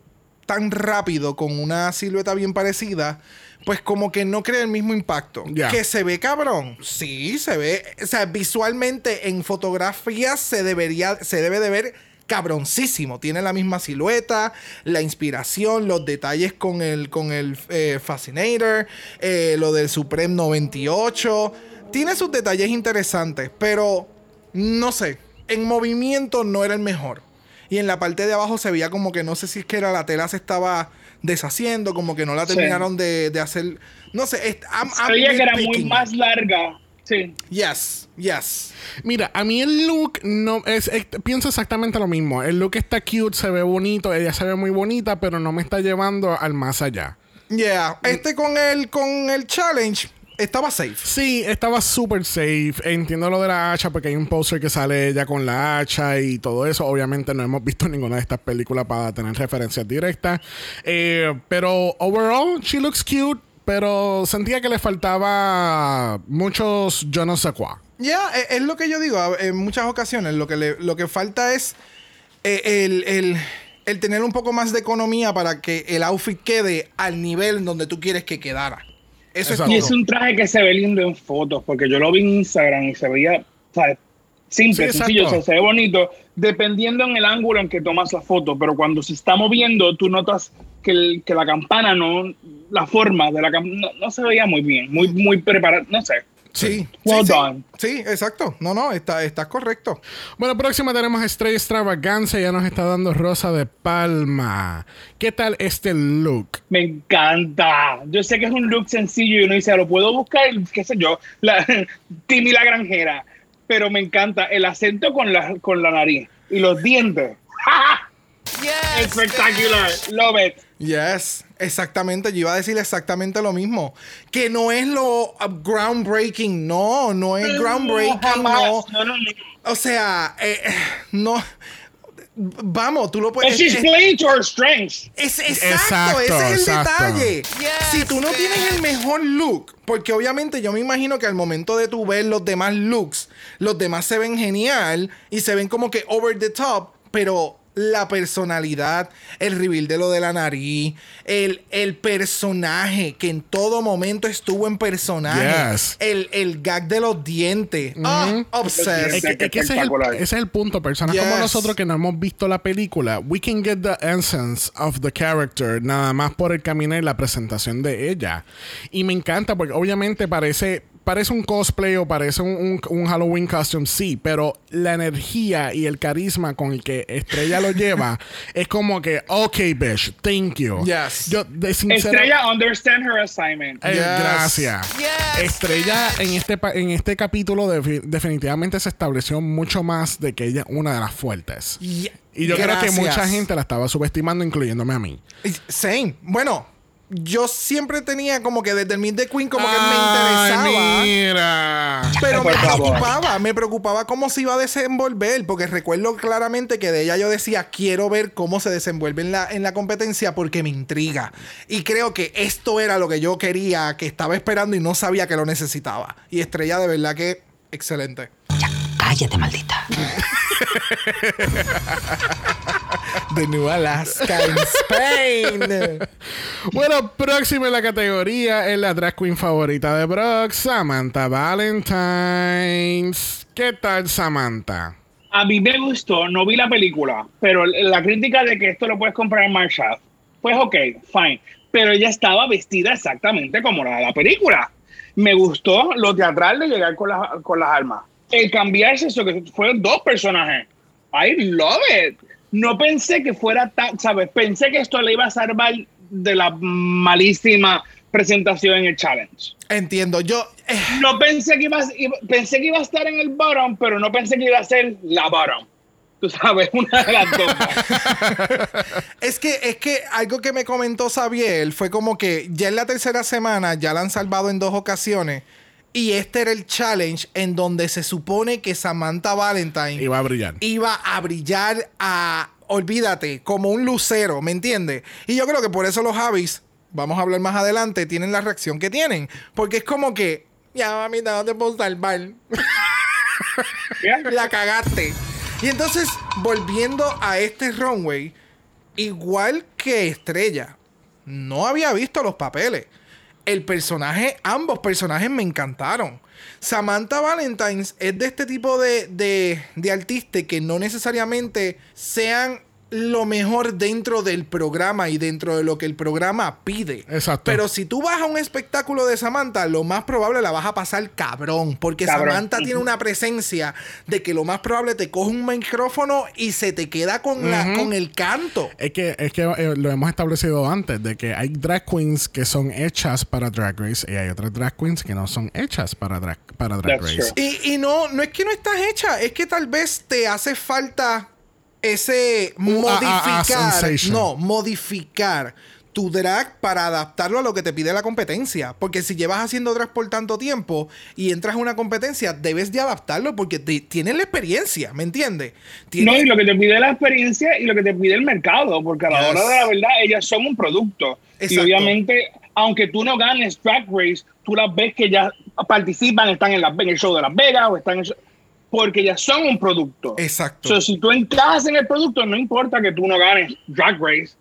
tan rápido con una silueta bien parecida, pues como que no crea el mismo impacto. Que se ve cabrón. Sí, se ve. O sea, visualmente en fotografías se debería, se debe de ver cabroncísimo. Tiene la misma silueta, la inspiración, los detalles con el, con el eh, Fascinator, eh, lo del Supreme 98. Tiene sus detalles interesantes, pero no sé. En movimiento no era el mejor. Y en la parte de abajo se veía como que no sé si es que era la tela se estaba deshaciendo, como que no la Sí. terminaron de, de hacer. No sé, es- I'm- I'm Sabía que era muy más larga. Sí. Yes, yes. Mira, a mí el look no es, es- pienso exactamente lo mismo. El look está cute, se ve bonito, ella se ve muy bonita, pero no me está llevando al más allá. Yeah. Este con el, con el challenge estaba safe. Sí, estaba súper safe. Entiendo lo de la hacha porque hay un poster que sale ella con la hacha y todo eso. Obviamente no hemos visto ninguna de estas películas para tener referencias directas. Eh, pero overall, she looks cute. Pero sentía que le faltaba muchos yo no sé cuá. Ya, e- es, lo que yo digo en muchas ocasiones. Lo que, le- lo que falta es eh, el, el- el tener un poco más de economía para que el outfit quede al nivel donde tú quieres que quedara. Eso. Y es un traje que se ve lindo en fotos, porque yo lo vi en Instagram y se veía, ¿sabes? Simple, Sí, sencillo, o exacto. sea, se ve bonito, dependiendo en el ángulo en que tomas la foto, pero cuando se está moviendo, tú notas que, el- que la campana no, la forma de la campana no, no se veía muy bien, muy, muy preparada, no sé. Sí. Well sí, done. Sí, exacto. No, no, está, estás correcto. Bueno, próxima tenemos Estrella Extravaganza. Ya nos está dando Rosa de Palma. ¿Qué tal este look? Me encanta. Yo sé que es un look sencillo y uno dice, lo puedo buscar, qué sé yo, la, Timmy la granjera, pero me encanta el acento con la, con la nariz y los dientes. Yes, Espectacular. Love it. Yes, exactamente. Yo iba a decir exactamente lo mismo. Que no es lo uh, groundbreaking. No, no es groundbreaking. No. No, no, no. O sea, eh, eh, no. Vamos, tú lo puedes. she's es- playing to her strengths. Es, Exacto, exacto, ese es el exacto. detalle. Yes, si tú no tienes el mejor look, porque obviamente yo me imagino que al momento de tú ver los demás looks, los demás se ven genial y se ven como que over the top, pero la personalidad, el reveal de lo de la nariz, el, el personaje que en todo momento estuvo en personaje, Yes. el, el gag de los dientes, ah, obsessed. Es que, es que ese, es el, ese es el punto. Personas como nosotros que no hemos visto la película, we can get the essence of the character nada más por el camino y la presentación de ella. Y me encanta porque obviamente parece, parece un cosplay o parece un, un- un Halloween costume, sí, pero la energía y el carisma con el que Estrella lo lleva es como que, ok, bitch, thank you. Yes. Yo, de sincero, Estrella understand her assignment. eh, Yes. Gracias. Yes, Estrella en este en este capítulo defi- definitivamente se estableció mucho más de que ella es una de las fuertes. Y, Y yo creo que gracias. mucha gente la estaba subestimando, incluyéndome a mí. Same. Bueno, yo siempre tenía como que desde el Meet the Queen como que Ay, me interesaba. mira. Pero me preocupaba, me preocupaba cómo se iba a desenvolver, porque recuerdo claramente que de ella yo decía, quiero ver cómo se desenvuelve en la, en la competencia porque me intriga. Y creo que esto era lo que yo quería, que estaba esperando y no sabía que lo necesitaba. Y Estrella, de verdad que excelente. Cállate, maldita. De New Alaska, en Spain. Bueno, próxima en la categoría es la drag queen favorita de Brock, Samantha Valentines. ¿Qué tal, Samantha? A mí me gustó, no vi la película, pero la crítica de que esto lo puedes comprar en Marshall, pues ok, fine. Pero ella estaba vestida exactamente como la de la película. Me gustó lo teatral de llegar con, las- con las armas. El cambiarse, eso que fueron dos personajes. I love it. No pensé que fuera tan, ¿sabes? Pensé que esto le iba a salvar de la malísima presentación en el challenge. Entiendo. Yo. eh, No pensé que iba, a- pensé que iba a estar en el bottom, pero no pensé que iba a ser la bottom. Tú sabes, una de las dos. Es que, es que algo que me comentó Xavier fue como que ya en la tercera semana ya la han salvado en dos ocasiones. Y este era el challenge en donde se supone que Samantha Valentine va a brillar. iba a brillar a, olvídate, como un lucero, ¿me entiendes? Y yo creo que por eso los Javis, vamos a hablar más adelante, tienen la reacción que tienen. Porque es como que, ya mamita, no te puedo salvar. la cagaste. Y entonces, volviendo a este runway, igual que Estrella, no había visto los papeles. El personaje, ambos personajes me encantaron. Samantha Valentines es de este tipo de, de, de artistas que no necesariamente sean lo mejor dentro del programa y dentro de lo que el programa pide. Exacto. Pero si tú vas a un espectáculo de Samantha, lo más probable la vas a pasar cabrón. Porque Cabrón. Samantha tiene una presencia de que lo más probable te coge un micrófono y se te queda con, la, con el canto. Es que, es que eh, lo hemos establecido antes, de que hay drag queens que son hechas para Drag Race y hay otras drag queens que no son hechas para drag, para drag That's Race. true. Y, y no, no es que no estás hecha, es que tal vez te hace falta ese Un a- a- a modificar. no, modificar tu drag para adaptarlo a lo que te pide la competencia. Porque si llevas haciendo drag por tanto tiempo y entras a una competencia, debes de adaptarlo porque te- tienes la experiencia, ¿me entiendes? No, y lo que te pide la experiencia y lo que te pide el mercado, porque a la Yes. hora de la verdad ellas son un producto. Y obviamente, aunque tú no ganes Drag Race, tú las ves que ya participan, están en, la, en el show de Las Vegas o están en el show- porque ya son un producto. Exacto. So, si tú encajas en el producto, no importa que tú no ganes Drag Race,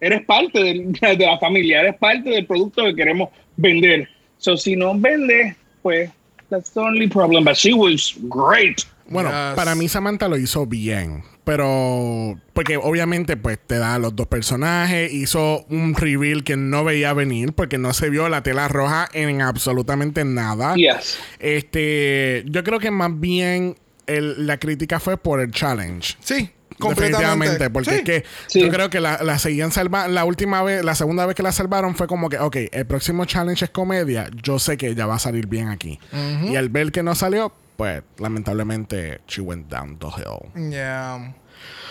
eres parte del- de, la familia, eres parte del producto que queremos vender. So, si no vendes, pues, that's the only problem. But she was great. Bueno, Yes. para mí Samantha lo hizo bien. Pero, porque obviamente, pues te da los dos personajes. Hizo un reveal que no veía venir porque no se vio la tela roja en absolutamente nada. Yes. Este, yo creo que más bien el- la crítica fue por el challenge. sí, completamente. Definitivamente, porque Sí. es que Sí. yo creo que la, la seguían salvando. La última vez, la segunda vez que la salvaron fue como que, ok, el próximo challenge es comedia. Yo sé que ella va a salir bien aquí. Y al ver que no salió, pues lamentablemente, she went down the hill. Yeah.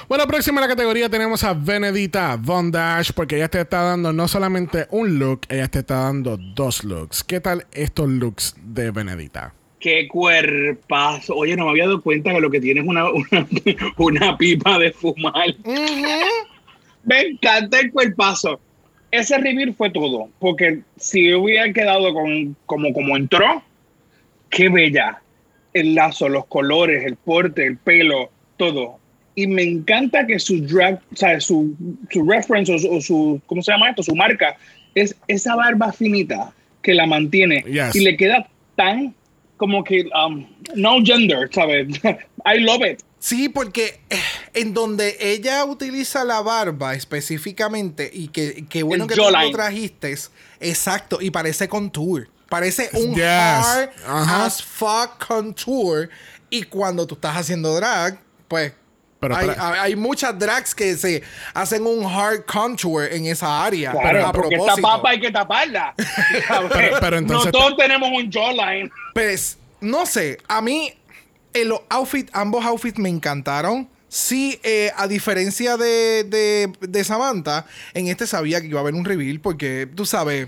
Bueno, próxima en la categoría tenemos a Benedita Von Dash, porque ella te está dando no solamente un look, ella te está dando dos looks. ¿Qué tal estos looks de Benedita? Qué cuerpazo. Oye, no me había dado cuenta que lo que tiene es una, una, una pipa de fumar. Me encanta el cuerpazo. Ese reveal fue todo. Porque si hubiera quedado con como, como entró, qué bella. El lazo, los colores, el porte, el pelo, todo. Y me encanta que su drag, o sea, su, su reference o su, o su- ¿cómo se llama esto? Su marca es esa barba finita que la mantiene. Yes. Y le queda tan como que um, no gender, ¿sabes? I love it. Sí, porque eh, en donde ella utiliza la barba específicamente y que, que bueno El que tú lo trajiste, exacto, y parece contour. Parece un Yes. hard as fuck contour. Y cuando tú estás haciendo drag, pues Pero hay, muchas drags que se hacen un hard contour en esa área. Claro, a porque esta papa hay que taparla. Pero- pero entonces- no todos tenemos un jawline. Pues, no sé, a mí eh, los outfits, ambos outfits me encantaron. Sí, eh, a diferencia de, de, de Samantha, en este sabía que iba a haber un reveal porque, tú sabes,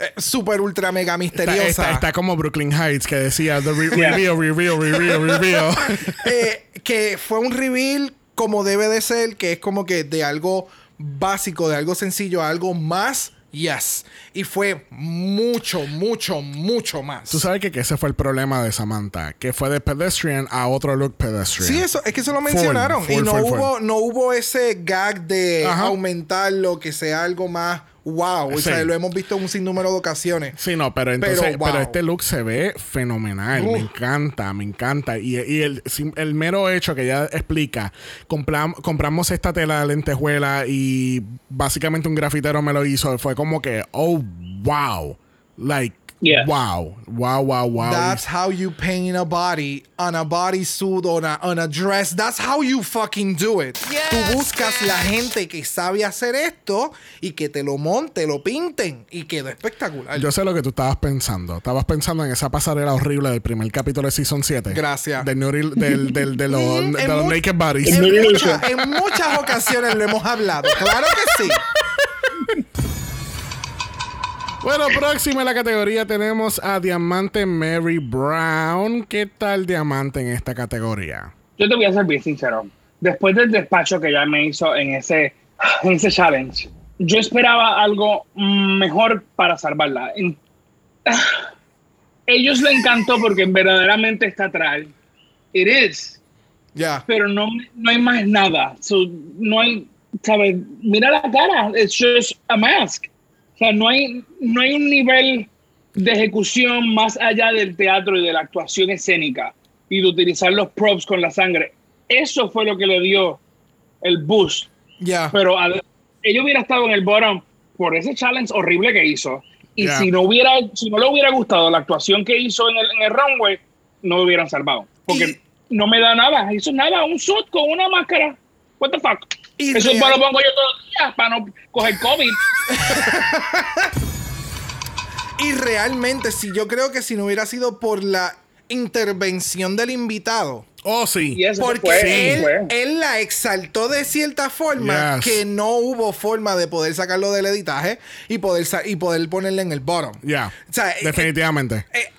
eh, super ultra mega misteriosa. está- está como Brooklyn Heights que decía the re- reveal, reveal, reveal, reveal. Eh, que fue un reveal como debe de ser, que es como que de algo básico, de algo sencillo a algo más, yes. Y fue mucho, mucho, mucho más. Tú sabes que, que ese fue el problema de Samantha, que fue de pedestrian a otro look pedestrian. Sí, eso, es que eso lo Full, mencionaron. y no full, hubo, full. no hubo ese gag de Ajá. aumentarlo, que sea algo más wow. O Sí. sea, lo hemos visto en un sinnúmero de ocasiones. Sí, no, pero entonces, Pero, este look se ve fenomenal, me encanta, me encanta. Y, y el, sim- el mero hecho que ella explica, compram- compramos esta tela de lentejuela y básicamente un grafitero me lo hizo, fue como que, oh, wow, like, Yeah. Wow, wow, wow, wow. That's how you paint a body on a bodysuit on a, on a dress. That's how you fucking do it. Tú buscas la gente que sabe hacer esto y que te lo monte, lo pinten y quedó espectacular. Yo sé lo que tú estabas pensando. Estabas pensando en esa pasarela horrible del primer capítulo de Season 7. Gracias. Del, del, del- de los, de Naked Bodies. En, mucha- en muchas ocasiones lo hemos hablado. Claro que sí. Bueno, próximo en la categoría tenemos a Diamante Mary Brown. ¿Qué tal Diamante en esta categoría? Yo te voy a ser bien sincero. Después del despacho que ya me hizo en ese, en ese challenge, yo esperaba algo mejor para salvarla. En- ellos le encantó porque verdaderamente está atrás. It is. Ya. Pero no, no hay más nada. So, no hay, ¿sabes? Mira la cara. It's just a mask. O sea, no hay, no hay un nivel de ejecución más allá del teatro y de la actuación escénica y de utilizar los props con la sangre. Eso fue lo que le dio el boost. Ya. Pero ella hubiera estado en el bottom por ese challenge horrible que hizo. Y Yeah. si no hubiera, si no le hubiera gustado la actuación que hizo en el, en el runway, no lo hubieran salvado. Porque no me da nada. Hizo nada. Un suit con una máscara. What the fuck? Y Eso real- lo pongo yo todos los días para no coger COVID. Y realmente, si yo creo que si no hubiera sido por la intervención del invitado, Oh, sí. Porque fue, él, fue. él la exaltó de cierta forma Yes. que no hubo forma de poder sacarlo del editaje y poder, y poder ponerle en el bottom. Ya. O sea, eh, Definitivamente. eh,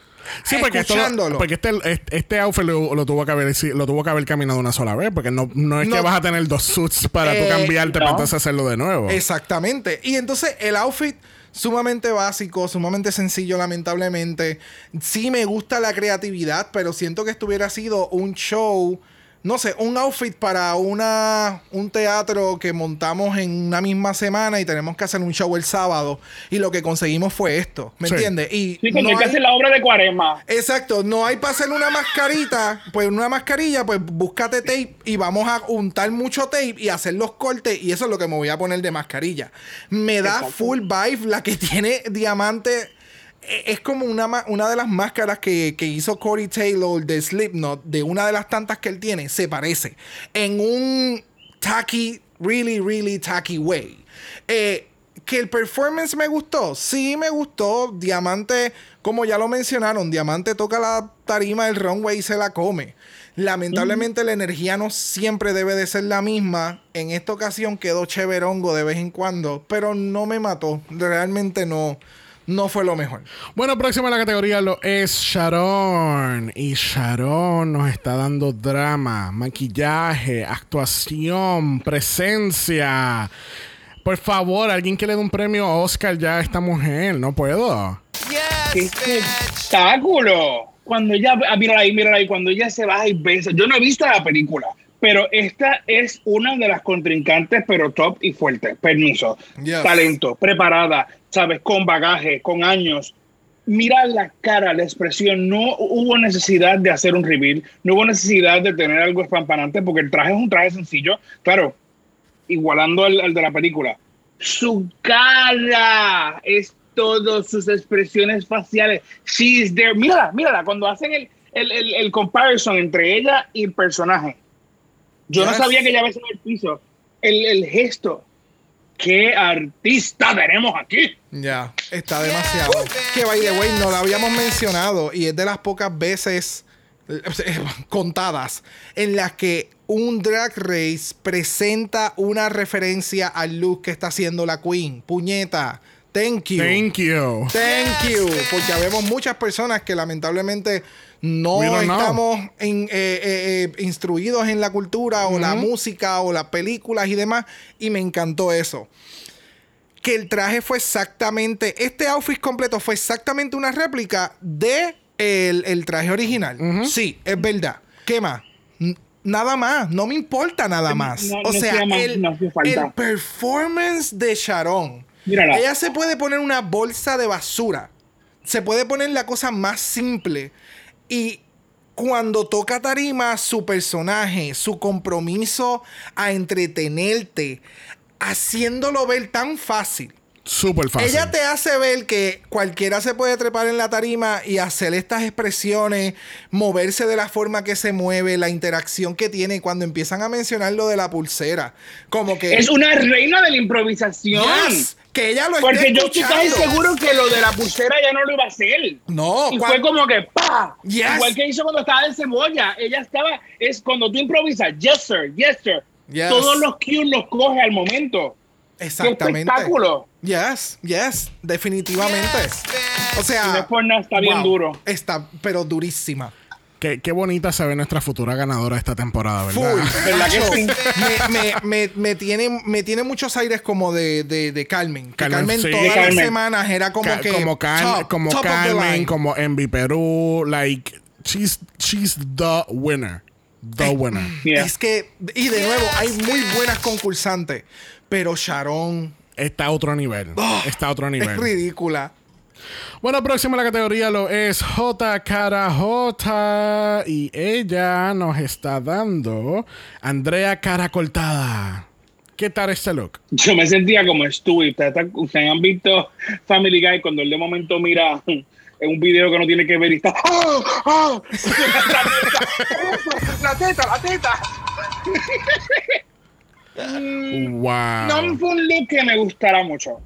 Sí, porque, esto lo- escuchándolo. porque este, este, este outfit lo, lo tuvo que haber lo tuvo que haber caminado una sola vez, porque no, no es que vas a tener dos suits para tú Eh, cambiarte no. para entonces hacerlo de nuevo. Exactamente. Y entonces el outfit sumamente básico, sumamente sencillo, lamentablemente. Sí me gusta la creatividad, pero siento que esto hubiera sido un show, no sé, un outfit para una un teatro que montamos en una misma semana y tenemos que hacer un show el sábado y lo que conseguimos fue esto, ¿me Sí. entiendes? Y Sí, como no hay que hacer la obra de Cuaresma. Exacto, no hay para hacer una mascarita, pues una mascarilla, pues búscate tape y vamos a untar mucho tape y hacer los cortes y eso es lo que me voy a poner de mascarilla. Me da Exacto. full vibe la que tiene diamante. E- Es como una, una de las máscaras que, que hizo Corey Taylor de Slipknot, de una de las tantas que él tiene, se parece. En un tacky, really, really tacky way. Eh, que el performance me gustó, sí me gustó. Diamante, como ya lo mencionaron, Diamante toca la tarima del runway y se la come. Lamentablemente la energía no siempre debe de ser la misma. En esta ocasión quedó chéverongo de vez en cuando, pero no me mató. Realmente no, no fue lo mejor. Bueno, próximo a la categoría lo es Sharon. Y Sharon nos está dando drama, maquillaje, actuación, presencia. Por favor, alguien que le dé un premio Oscar ya a esta mujer. No puedo. ¡Qué espectáculo! Cuando ella, ah, mírala ahí, mírala ahí, cuando ella se baja y besa. Yo no he visto la película, pero esta es una de las contrincantes, pero top y fuerte. Permiso, Yes. talento, preparada, sabes, con bagaje, con años. Mira la cara, la expresión. No hubo necesidad de hacer un reveal, no hubo necesidad de tener algo espampanante, porque el traje es un traje sencillo. Claro, igualando al, al de la película. Su cara es todo, sus expresiones faciales. She's there. Mírala, mírala, cuando hacen el, el, el, el comparison entre ella y el personaje. Yo no sabía que ella besaba el piso. El, el gesto. ¿Qué artista tenemos aquí? Ya, está demasiado. Que by the way, no lo habíamos mencionado y es de las pocas veces eh, contadas en las que un drag race presenta una referencia al look que está haciendo la queen. Puñeta. Thank you. Thank you. Thank you. Porque habemos muchas personas que lamentablemente no estamos en- eh, eh, eh, instruidos en la cultura o la música o las películas y demás. Y me encantó eso. Que el traje fue exactamente, este outfit completo fue exactamente una réplica de el, el traje original. Sí, es verdad. ¿Qué más? Nada más, no me importa nada más. No- o no sea, el, no el performance de Sharon. Mírala. Ella se puede poner una bolsa de basura. Se puede poner la cosa más simple. Y cuando toca tarima, su personaje, su compromiso a entretenerte, haciéndolo ver tan fácil. Súper fácil. Ella te hace ver que cualquiera se puede trepar en la tarima y hacer estas expresiones, moverse de la forma que se mueve, la interacción que tiene. Y cuando empiezan a mencionar lo de la pulsera, como que. Es una reina de la improvisación. Yes, que ella lo Porque esté yo estoy casi seguro que lo de la pulsera ya no lo iba a hacer. No, Y fue como que ¡pa! Yes. Igual que hizo cuando estaba en cebolla. Ella estaba, es cuando tú improvisas, yes sir, yes sir. Yes. Todos los cues los coge al momento. ¡Qué Exactamente. espectáculo! Yes, yes, definitivamente. O sea, Y no nada, está bien wow, duro. Está, pero durísima. Qué, qué bonita se ve nuestra futura ganadora esta temporada, ¿verdad? Full. ¿Verdad que Nacho, sí? me, me, me, me tiene, me tiene muchos aires como de, de, de Carmen. Que Carmen, Carmen, sí. todas De las Carmen. semanas era como Ca- que. como, Car- top, como top Carmen, como Envy Perú, like she's she's the winner, the winner. Yeah. Es que, y de nuevo, hay muy buenas concursantes. Pero Sharon Está a otro nivel. Está a otro es nivel. ridícula. Bueno, próximo a la categoría lo es J Cara J y ella nos está dando Andrea Cara Cortada. ¿Qué tal este look? Yo me sentía como Stewie. Ustedes, han visto Family Guy cuando él de momento mira en un video que no tiene que ver y está. ¡Ah! ¡Ah! La teta, la teta. Wow. No fue un look que me gustara mucho.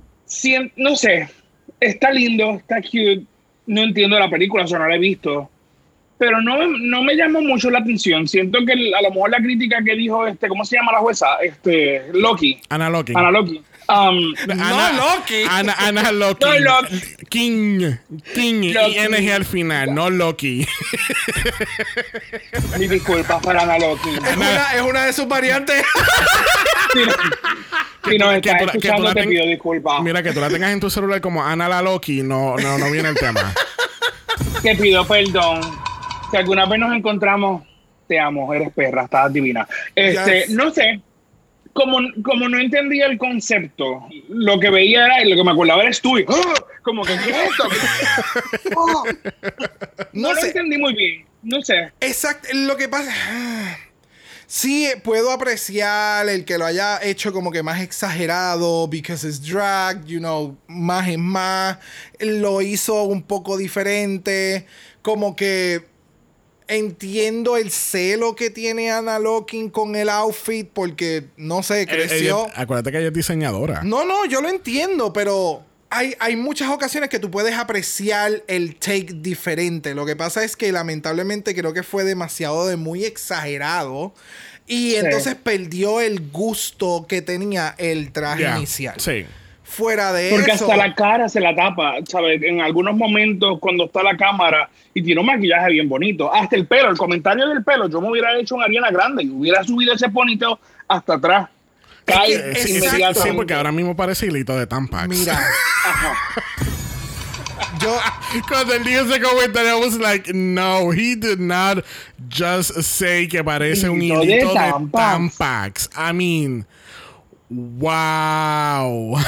No sé, está lindo, está cute. No entiendo la película, o sea, no la he visto. Pero no, me- no me llamó mucho la atención. Siento que a lo mejor la crítica que dijo, este, ¿cómo se llama la jueza? Este, Loki. Ana Loki. Ana Loki. Um, Ana, Loki. Ana, Ana Loki. No Loki. King. King Loki. y NG al final, no Loki. mis disculpas para Ana Loki. Es una, es una de sus variantes. Si nos Que tú la- que tú la te ten- pido disculpas. Mira, que tú la tengas en tu celular como Ana la Loki, no, no, no viene el tema. Te pido perdón. Si alguna vez nos encontramos, te amo, eres perra, estás divina. Este, Yes. no sé. Como, como no entendía el concepto, lo que veía era, lo que me acordaba era tú. Como que, ¿qué es esto? Oh. no No lo entendí muy bien. No sé. Exacto. Lo que pasa. Sí, puedo apreciar el que lo haya hecho como que más exagerado, because it's drag, you know, más es más. Lo hizo un poco diferente. Como que entiendo el celo que tiene Ana Locking con el outfit, porque no sé, creció. Ella- acuérdate que ella es diseñadora. No, no, yo lo entiendo, pero hay, hay muchas ocasiones que tú puedes apreciar el take diferente. Lo que pasa es que lamentablemente creo que fue demasiado de muy exagerado. Y entonces perdió el gusto que tenía el traje inicial. Sí. Fuera de Porque eso. hasta la cara se la tapa, ¿sabes? En algunos momentos cuando está la cámara y tiene un maquillaje bien bonito. Hasta el pelo, el comentario del pelo, yo me hubiera hecho una Ariana Grande y hubiera subido ese bonito hasta atrás. Cae sí, sí, inmediatamente. sí, porque ahora mismo parece hilito de Tampax. Mira, yo. Cuando el día ese comentario, I was like, no, he did not just say que parece un Hilito de de Tampax. Tampax. I mean, wow.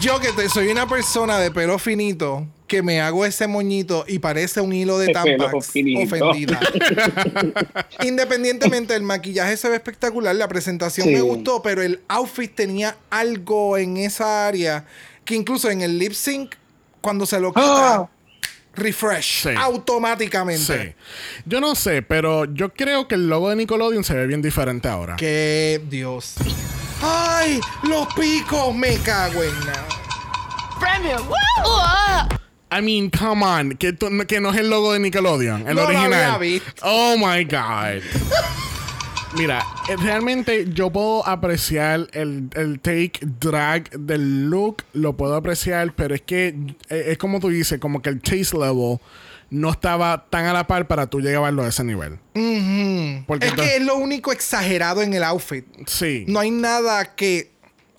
Yo que te, soy una persona de pelo finito que me hago ese moñito y parece un hilo de tampax ofendida. Independientemente, el maquillaje se ve espectacular, la presentación Sí. me gustó, pero el outfit tenía algo en esa área que incluso en el lip sync, cuando se lo quita, Ah. refresh Sí. automáticamente. Sí. Yo no sé, pero yo creo que el logo de Nickelodeon se ve bien diferente ahora. Que Dios. ¡Ay! ¡Los picos! Me cago en nada. I mean, come on, que, que no es el logo de Nickelodeon, el No lo original. había visto. Oh my God. Mira, eh, realmente yo puedo apreciar el, el take drag del look, lo puedo apreciar, pero es que eh, es como tú dices, como que el taste level no estaba tan a la par para tú llevarlo a ese nivel. Porque Es entonces- que es lo único exagerado en el outfit. sí. No hay nada que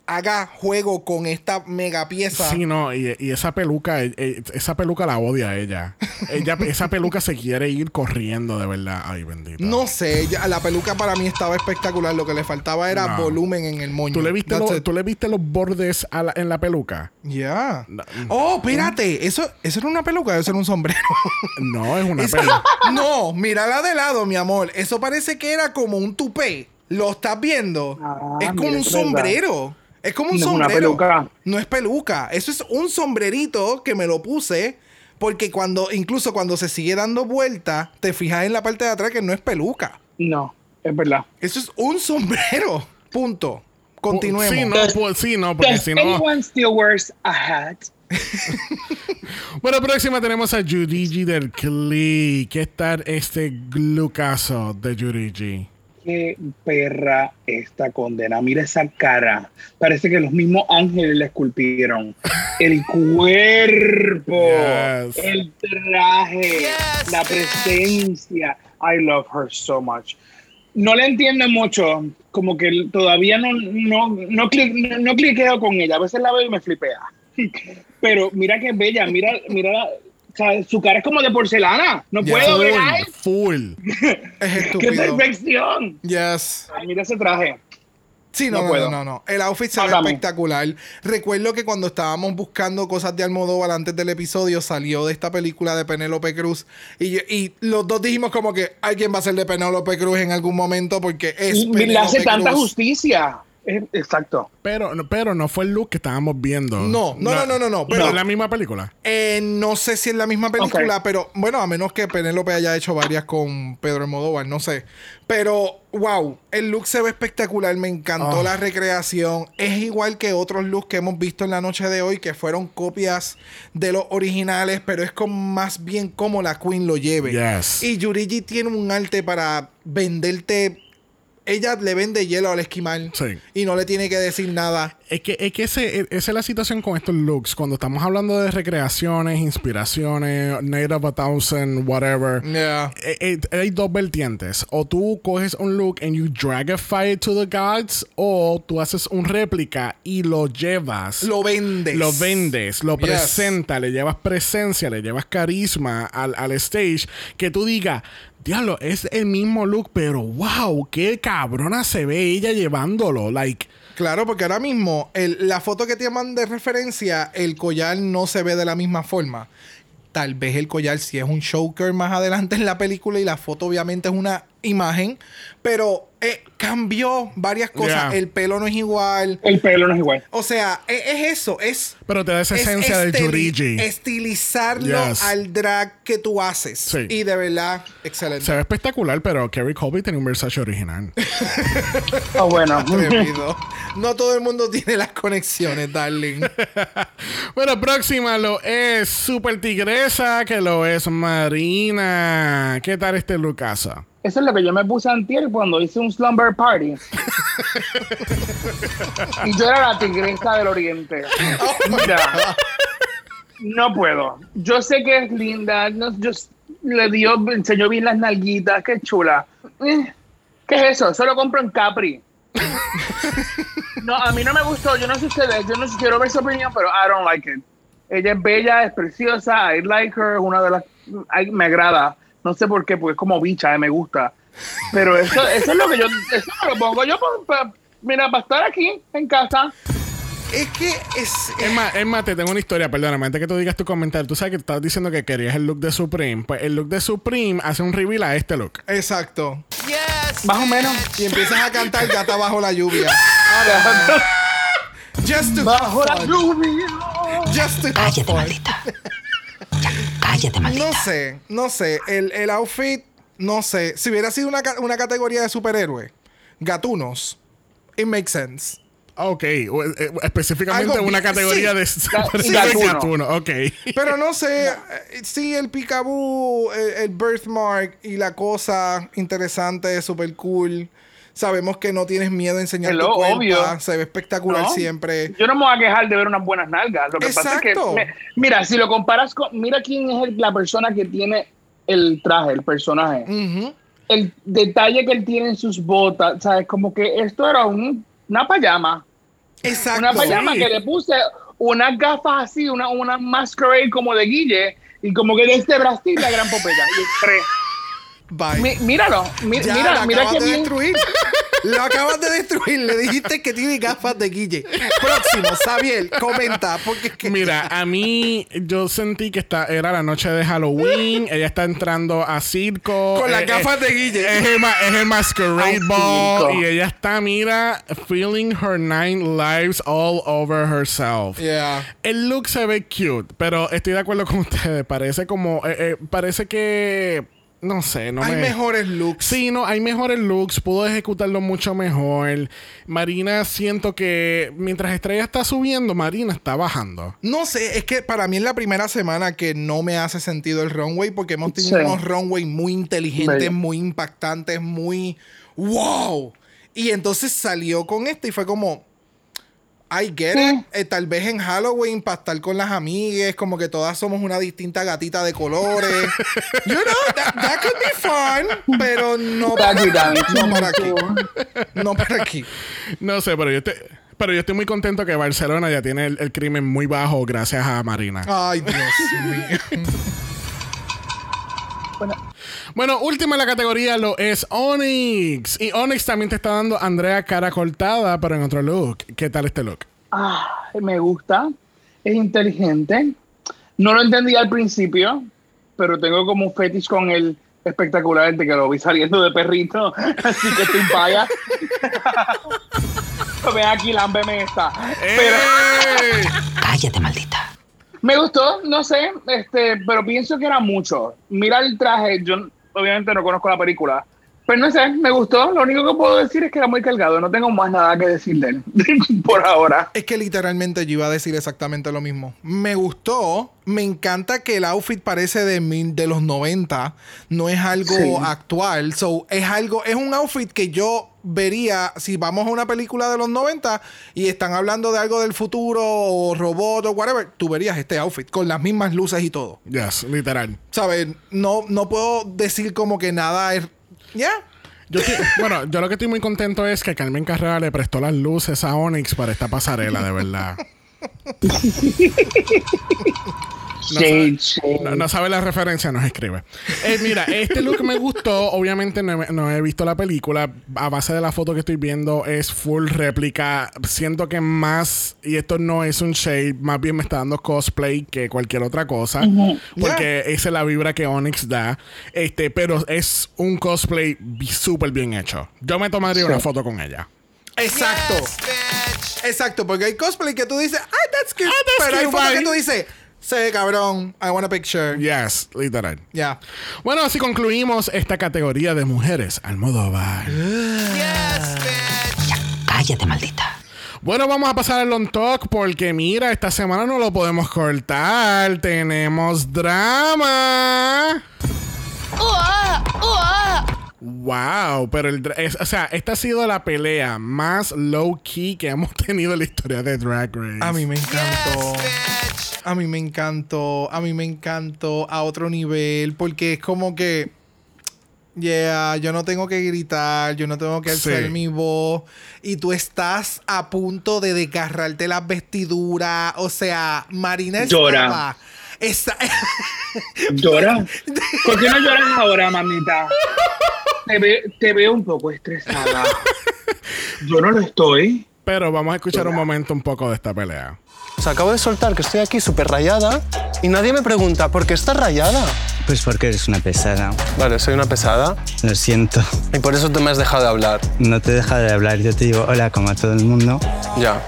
haga juego con esta mega pieza. Sí, no, y, y esa peluca, eh, eh, esa peluca la odia ella. ella. Esa peluca se quiere ir corriendo, de verdad. Ay, bendito. No sé, ya- la peluca para mí estaba espectacular. Lo que le faltaba era No. volumen en el moño. ¿Tú le viste. ¿Tú le viste los bordes a la- en la peluca? Ya. No. Oh, espérate. ¿Eso, ¿Eso era una peluca? Eso era un sombrero. No, es una peluca. no, mírala de lado, mi amor. Eso parece que era como un tupé. ¿Lo estás viendo? Ah, es como un verdad. Sombrero. Es como un No es una sombrero. peluca. No es peluca. Eso es un sombrerito que me lo puse. Porque cuando, incluso cuando se sigue dando vuelta, te fijas en la parte de atrás que no es peluca. No, es verdad. Eso es un sombrero. Punto. Continuemos. Sí, no, pues, sí, no, porque si no. anyone still wears a hat? Bueno, próxima tenemos a Yurigi del Cli. ¿Qué tal este glucaso de Yurigi? Qué perra esta condena. Mira esa cara. Parece que los mismos ángeles la esculpieron. El cuerpo, Yes. el traje, la presencia. I love her so much. No le entiendo mucho, como que todavía no, no, no, clic- no, no cliqueo con ella. A veces la veo y me flipea. Pero mira qué bella, mira, mira, la- o sea, su cara es como de porcelana. No puedo ver. Full, ¡Ay, full. Es ¡Qué perfección! Yes. Ay, mira ese traje. Sí, no, No puedo. no, no, no. El outfit se ve espectacular. Recuerdo que cuando estábamos buscando cosas de Almodóvar antes del episodio, salió de esta película de Penélope Cruz. Y, yo- y los dos dijimos como que alguien va a ser de Penélope Cruz en algún momento porque es Y le hace tanta justicia. Exacto. Pero, pero no fue el look que estábamos viendo. No, no, no, no, no, no, Pero es la misma película. Eh, no sé si es la misma película, pero bueno, a menos que Penélope haya hecho varias con Pedro Almodóvar, no sé. Pero, wow, el look se ve espectacular, me encantó Ah. la recreación. Es igual que otros looks que hemos visto en la noche de hoy, que fueron copias de los originales, pero es como más bien como la Queen lo lleve. Yes. Y Yurigi tiene un arte para venderte. Ella le vende hielo al esquimal Sí. y no le tiene que decir nada. Es que, es que ese- esa es la situación con estos looks. Cuando estamos hablando de recreaciones, inspiraciones, Native a Thousand, whatever. Yeah. eh, eh, hay dos vertientes. O tú coges un look and you dragify it to the gods, o tú haces un réplica y lo llevas. Lo vendes. Lo vendes, lo Yes. presentas, le llevas presencia, le llevas carisma al, al stage. Que tú digas, diablo, es el mismo look, pero wow, qué cabrona se ve ella llevándolo. Like, Claro, porque ahora mismo la foto que te llaman de referencia, el collar no se ve de la misma forma. Tal vez el collar sí es un choker más adelante en la película y la foto obviamente es una imagen, pero eh, cambió varias cosas. Yeah. El pelo no es igual. El pelo no es igual. O sea, e- es, eso, es... pero te da esa es esencia de estili- Yurigi. Estilizarlo Yes. al drag que tú haces. Sí. Y de verdad, excelente. Se ve espectacular, pero Kerry Colby tenía un Versace original. Oh, bueno. Atrevido. no todo el mundo tiene las conexiones, darling. bueno, próxima lo es Super Tigresa, que lo es Marina. ¿Qué tal este Lucasa? Eso es lo que yo me puse antier cuando hice un slumber party. y yo era la tigresa del oriente. Mira, no puedo. Yo sé que es linda. no- yo, le dio, enseñó bien las nalguitas. Qué chula. Eh, ¿Qué es eso? Solo compro en Capri. No, a mí no me gustó. Yo no sé ustedes. Yo no sé- quiero ver su opinión, pero I don't like it. Ella es bella, es preciosa. I like her. Una de las. ay, me agrada. No sé por qué, porque es como bicha, eh, me gusta. Pero eso, eso es lo que yo. Eso me lo pongo yo. pa- pa- mira, para estar aquí en casa. es que es... Es más, es más, te tengo una historia, perdóname, antes que tú digas tu comentario. Tú sabes que estabas diciendo que querías el look de Supreme. Pues el look de Supreme hace un reveal a este look. Exacto. Más o menos. Y empiezas a cantar Gata bajo la lluvia. Just to Bajo la lluvia. Just to Cállate, fun. maldita. Ya, cállate, maldita. No sé, no sé. El, el outfit, no sé. Si hubiera sido una, ca- una categoría de superhéroe, gatunos, it makes sense. Ok, o- eh, específicamente Algo una categoría sí. de sí, gatuno. Pero no sé, eh, sí, el picaboo, el, el birthmark y la cosa interesante, super cool. Sabemos que no tienes miedo a enseñar Hello, tu cuerpo. obvio. Se ve espectacular No. siempre. Yo no me voy a quejar de ver unas buenas nalgas. Lo que pasa es que, Exacto. me- mira, si lo comparas con, mira quién es el- la persona que tiene el traje, el personaje. El detalle que él tiene en sus botas, ¿sabes? Como que esto era un- una payama. Exacto. Una payama Sí. que le puse unas gafas así, una, una masquerade como de Guille, y como que de este Brasil la gran popella. Y tres. Bye. Mi- míralo, mi- ya, mira, mira que bien. Lo acabas de destruir. Le dijiste que tiene gafas de Guille. Próximo, Sabiel, comenta. Porque es que... Mira, a mí yo sentí que esta era la noche de Halloween. Ella está entrando a circo. Con las Eh, gafas eh, de Guille. Es el, es el Masquerade Al Ball. circo. Y ella está, mira, feeling her nine lives all over herself. Yeah. El look se ve cute, pero estoy de acuerdo con ustedes. Parece como. eh, eh, parece que. No sé, no Hay me. mejores looks. Sí, no, hay mejores looks, pudo ejecutarlo mucho mejor. Marina, siento que mientras Estrella está subiendo, Marina está bajando. No sé, es que para mí es la primera semana que no me hace sentido el runway porque hemos tenido Sí. unos runway muy inteligentes, Bello. muy impactantes, muy wow. Y entonces salió con este y fue como I get it. Eh, tal vez en Halloween para estar con las amigas, como que todas somos una distinta gatita de colores. you know, that, that could be fun, pero no para, no para aquí. No para aquí. No sé, pero yo estoy, pero yo estoy muy contento que Barcelona ya tiene el, el crimen muy bajo gracias a Marina. Ay, Dios mío. Bueno, última en la categoría lo es Onyx. Y Onyx también te está dando Andrea cara cortada, pero en otro look. ¿Qué tal este look? Ah, me gusta, es inteligente. No lo entendí al principio, pero tengo como un fetish con el espectacular de que lo vi saliendo de perrito, así que estoy paya. Ven aquí, lámbeme esta. Pero. Cállate, maldita. me gustó, no sé, este, pero pienso que era mucho. Mira el traje, yo obviamente no conozco la película, pero no sé, me gustó. Lo único que puedo decir es que era muy cargado, no tengo más nada que decir de él por ahora. Es que literalmente yo iba a decir exactamente lo mismo. Me gustó. Me encanta que el outfit parece de, mil- de los 90. No es algo Sí. actual. So, es algo, es un outfit que yo vería si vamos a una película de los 90 y están hablando de algo del futuro o robot o whatever. Tú verías este outfit con las mismas luces y todo. Yes, literal. ¿Sabes? No, no puedo decir como que nada es. ¿Ya? Yo estoy- bueno, yo lo que estoy muy contento es que Carmen Carrera le prestó las luces a Onyx para esta pasarela, de verdad. Shade, shade. No, no sabe la referencia, nos escribe. Eh, mira, este look me gustó. Obviamente no he, no he visto la película. A base de la foto que estoy viendo es full réplica. Siento que más, y esto no es un shade, más bien me está dando cosplay que cualquier otra cosa. Porque esa es la vibra que Onyx da. Este, pero es un cosplay súper bien hecho. Yo me tomaría una foto con ella. Exacto. Exacto, porque hay cosplay que tú dices, ah, that's cute. Ah, that's Pero hay cute, fotos bye. que tú dices, sé cabrón, I want a picture. Yes, literal. Ya. Bueno, así concluimos esta categoría de mujeres al modo bar. Cállate, maldita. Bueno, vamos a pasar al long talk porque mira, esta semana no lo podemos cortar. Tenemos drama. Wow, pero el es- o sea, esta ha sido la pelea más low key que hemos tenido en la historia de Drag Race. A mí me encantó. A mí me encantó. A mí me encantó a otro nivel. Porque es como que. Yeah, yo no tengo que gritar, yo no tengo que alzar Sí. mi voz. Y tú estás a punto de desgarrarte las vestiduras. O sea, Marina Llora. estaba. Esa- ¿Llora? ¿Por qué no lloras ahora, mamita? Te, ve- te veo un poco estresada. Yo no lo estoy. Pero vamos a escuchar un momento un poco de esta pelea. O sea, acabo de soltar que estoy aquí súper rayada y nadie me pregunta, ¿por qué estás rayada? Pues porque eres una pesada. Vale, soy una pesada Lo siento. y por eso te me has dejado de hablar. No te deja de hablar. Yo te digo hola como a todo el mundo. Ya.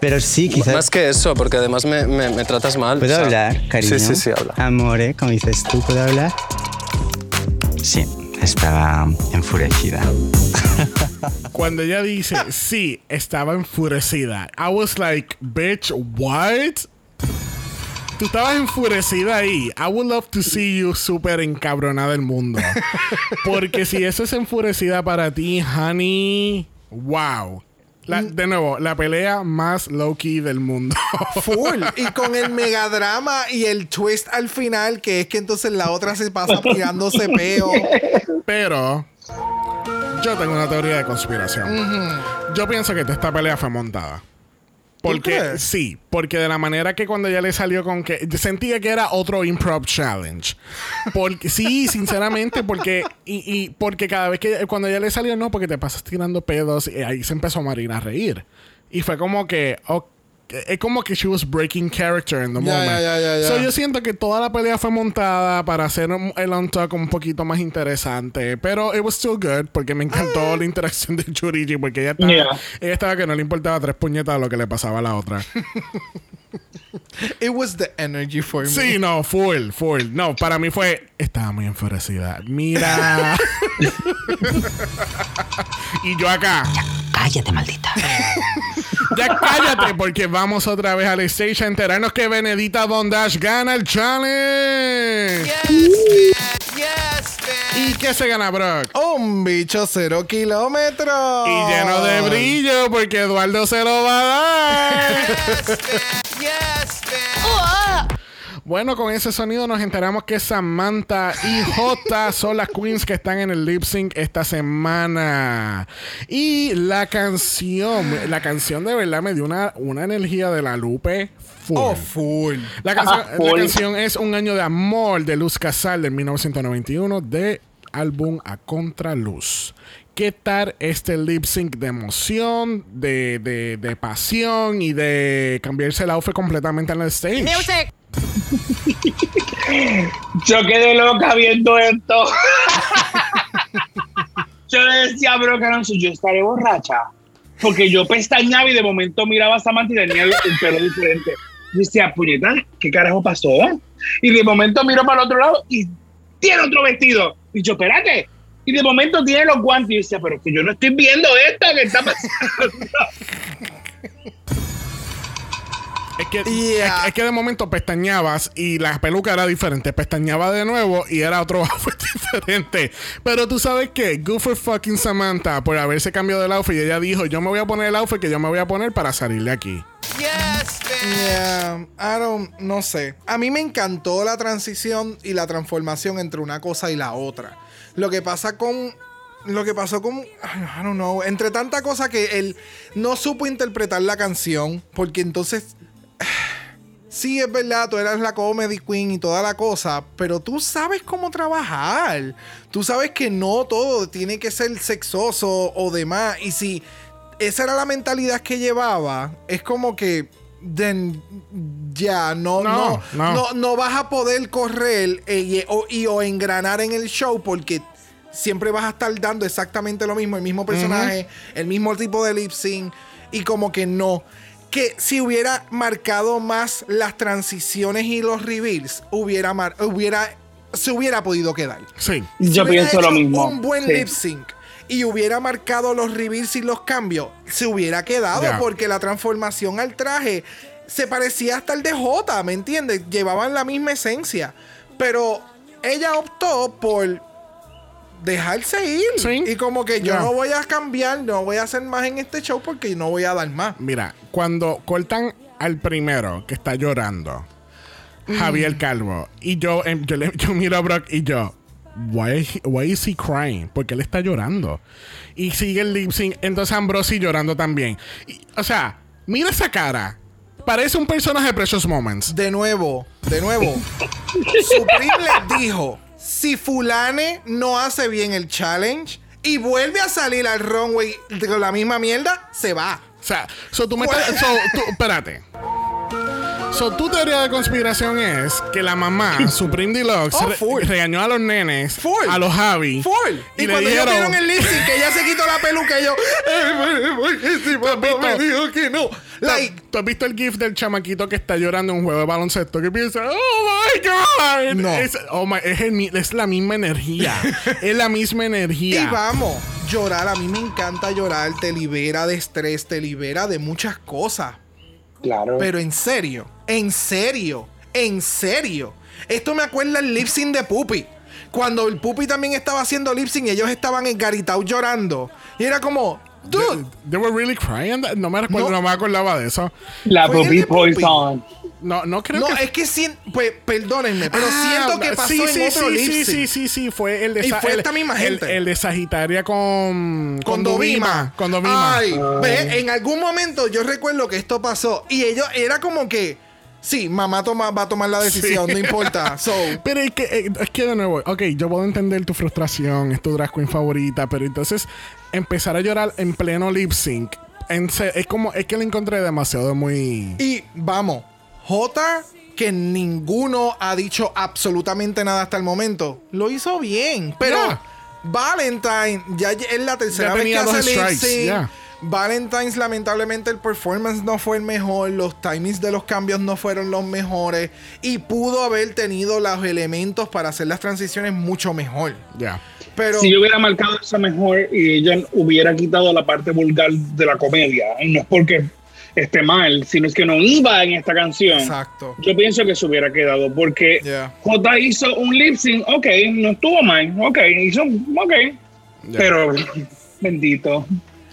Pero sí, quizás... Más que eso, porque además me, me- me tratas mal. ¿Puedo o sea, hablar, cariño? Sí, sí, sí, habla. Amore, como dices tú, ¿puedo hablar? Sí, estaba enfurecida. Cuando ella dice, sí, estaba enfurecida. I was like, bitch, what? Tú estabas enfurecida ahí. I would love to see you súper encabronada del mundo. Porque si eso es enfurecida para ti, honey, wow. La- de nuevo, la pelea más low-key del mundo. Full. Y con el megadrama y el twist al final, que es que entonces la otra se pasa tirándose peo. Pero yo tengo una teoría de conspiración. Yo pienso que esta pelea fue montada. Porque sí, porque de la manera que cuando ella le salió con que sentía que era otro improv challenge. Porque sí, sinceramente, porque y, y porque cada vez que cuando ella le salió no, porque te pasas tirando pedos y ahí se empezó Marina a reír. Y fue como que ok, es como que she was breaking character in the Ya, moment. So, yo siento que toda la pelea fue montada para hacer el on talk un poquito más interesante. Pero it was still good porque me encantó la interacción de Churigi porque ella estaba, Yeah. ella estaba que no le importaba tres puñetas lo que le pasaba a la otra. It was the energy for me. Sí, no, full, full. No, para mí fue. Estaba muy enfurecida. Mira. y yo acá. Cállate, maldita. Ya cállate, porque vamos otra vez al stage a enterarnos que Benedita Bondage gana el challenge. ¿Y qué se gana, Brock? Un bicho cero kilómetros. Y lleno de brillo, porque Eduardo se lo va a dar. Bueno, con ese sonido nos enteramos que Samantha y J son las queens que están en el lip sync esta semana. Y la canción, la canción de verdad me dio una, una energía de la Lupe full. Oh, full. La canción, la canción es Un año de amor de Luz Casal del 1991 de álbum A Contraluz. ¿Qué tal este lip sync de emoción, de, de, de pasión y de cambiarse el outfit completamente en el stage? Yo quedé loca viendo esto. yo le decía a Brock Alonso, yo estaré borracha. Porque yo pestañaba y de momento miraba a Samantha y tenía el, el pelo diferente. Yo decía, puñeta, ¿qué carajo pasó? Y de momento miro para el otro lado y tiene otro vestido. Y yo, espérate. Y de momento tiene los guantes. Y yo decía, pero que yo no estoy viendo esto que está pasando. Es que, Yeah. es, es que de momento pestañabas y la peluca era diferente. Pestañaba de nuevo y era otro outfit diferente. Pero tú sabes qué? Good for fucking Samantha por haberse cambiado el outfit. Y ella dijo: Yo me voy a poner el outfit que yo me voy a poner para salir de aquí. Yeah, I don't, no sé. A mí me encantó la transición y la transformación entre una cosa y la otra. Lo que pasa con. Lo que pasó con. I don't know. Entre tanta cosa que él no supo interpretar la canción. Porque entonces. Sí, es verdad, tú eras la comedy queen y toda la cosa, pero tú sabes cómo trabajar. Tú sabes que no todo tiene que ser sexoso o demás. Y si esa era la mentalidad que llevaba, es como que then, ya no No, no, no. no, no vas a poder correr eh, y, o, y- o engranar en el show porque siempre vas a estar dando exactamente lo mismo, el mismo personaje, el mismo tipo de lip sync y como que no. Que si hubiera marcado más las transiciones y los reveals, hubiera, mar- hubiera se hubiera podido quedar. Sí. Si Yo hubiera pienso lo hecho mismo. Un buen Sí. lip sync y hubiera marcado los reveals y los cambios, se hubiera quedado porque la transformación al traje se parecía hasta el de J, ¿me entiendes? Llevaban la misma esencia. Pero ella optó por dejarse ir. Sí. Y como que yo no voy a cambiar, no voy a hacer más en este show porque no voy a dar más. Mira, cuando cortan al primero que está llorando, Javier Calvo, y yo, em, yo, le- yo miro a Brock y yo, why, why is he crying? Porque él está llorando. Y sigue el lip sync, entonces Ambrosi llorando también. Y, o sea, mira esa cara. Parece un personaje de Precious Moments. De nuevo, de nuevo. Supreme les dijo: si Fulane no hace bien el challenge y vuelve a salir al runway con la misma mierda, se va. O sea, so tú me estás- so, tú- espérate. So, tu teoría de conspiración es que la mamá, Supreme Deluxe, Oh, re- regañó a los nenes, Full. a los Javi. Full. Y, cuando ellos dijeron, vieron el sync, que ella se quitó la peluca, y yo, "Eh, si papá me dijo que no. ¿Tú- Like, ¿Tú has visto el gif del chamaquito que está llorando en un juego de baloncesto? Que piensa, oh my God. No. Es, oh my- es, el mi- es la misma energía. es la misma energía. y vamos, llorar, a mí me encanta llorar, te libera de estrés, te libera de muchas cosas. Claro. Pero en serio, en serio, en serio. Esto me acuerda el lip sync de Puppy. Cuando el Puppy también estaba haciendo lip sync y ellos estaban engaritados llorando. Y era como, dude, They were really crying. No me, recuerdo, No. no. me acordaba de eso. la el Puppy. Poison. No, no creo No, que. es que sien- pues, perdónenme, pero Ah, siento que pasó sí, en sí, otro sí, sí, sí, sí, sí, fue el de Y fue el- esta misma el- gente. El, de Sagitaria con. Con Dovima. Con Dovima. Ay, ve, en algún momento yo recuerdo que esto pasó y ellos era como que, sí, mamá toma, va a tomar la decisión, Sí. no importa. So, Pero es que, eh, es que de nuevo, ok, yo puedo entender tu frustración, es tu drag queen favorita, pero entonces empezar a llorar en pleno lip sync, en es como, es que lo encontré demasiado muy... y vamos, J, que ninguno ha dicho absolutamente nada hasta el momento, lo hizo bien, pero. Valentine ya es la tercera Ya vez que hace lip strikes, sync. ya. Valentine's lamentablemente el performance no fue el mejor, los timings de los cambios no fueron los mejores y pudo haber tenido los elementos para hacer las transiciones mucho mejor. Ya. Pero Si yo hubiera marcado eso mejor y ella hubiera quitado la parte vulgar de la comedia, y no es porque esté mal, sino es que no iba en esta canción. exacto. Yo pienso que se hubiera quedado porque Yeah. J hizo un lip sync, ok, no estuvo mal, ok, hizo, ok, pero bendito.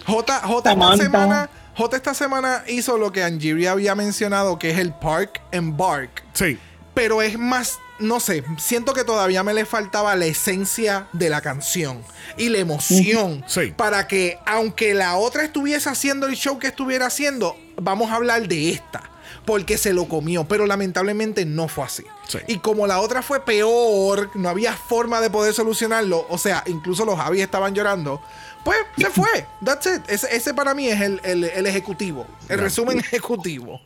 J, J esta semana J esta semana hizo lo que Angiria había mencionado que es el Park and Bark. Sí. Pero es más, no sé, siento que todavía me le faltaba la esencia de la canción y la emoción Sí. para que, aunque la otra estuviese haciendo el show que estuviera haciendo, vamos a hablar de esta. Porque se lo comió, pero lamentablemente no fue así. Sí. Y como la otra fue peor, no había forma de poder solucionarlo, o sea, incluso los Javis estaban llorando, pues se fue. That's it. Ese, ese para mí es el, el- el ejecutivo, el resumen ejecutivo.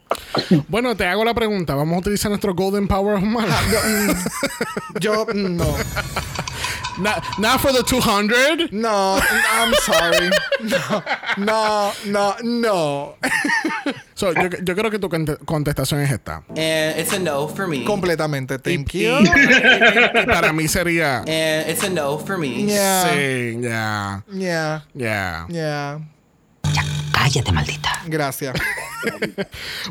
Bueno, te hago la pregunta. ¿Vamos a utilizar nuestro Golden Power of Mala? Yo, mm, no. Not, not for the 200. No, I'm sorry. No, no, no, no. So, yo, yo creo que tu conte- contestación es esta. And it's a no for me. Completamente. Thank Y- you. y para mí sería... And it's a no for me. Yeah. Sí, ya, Yeah. ya. Yeah. Ya, cállate, maldita. Gracias.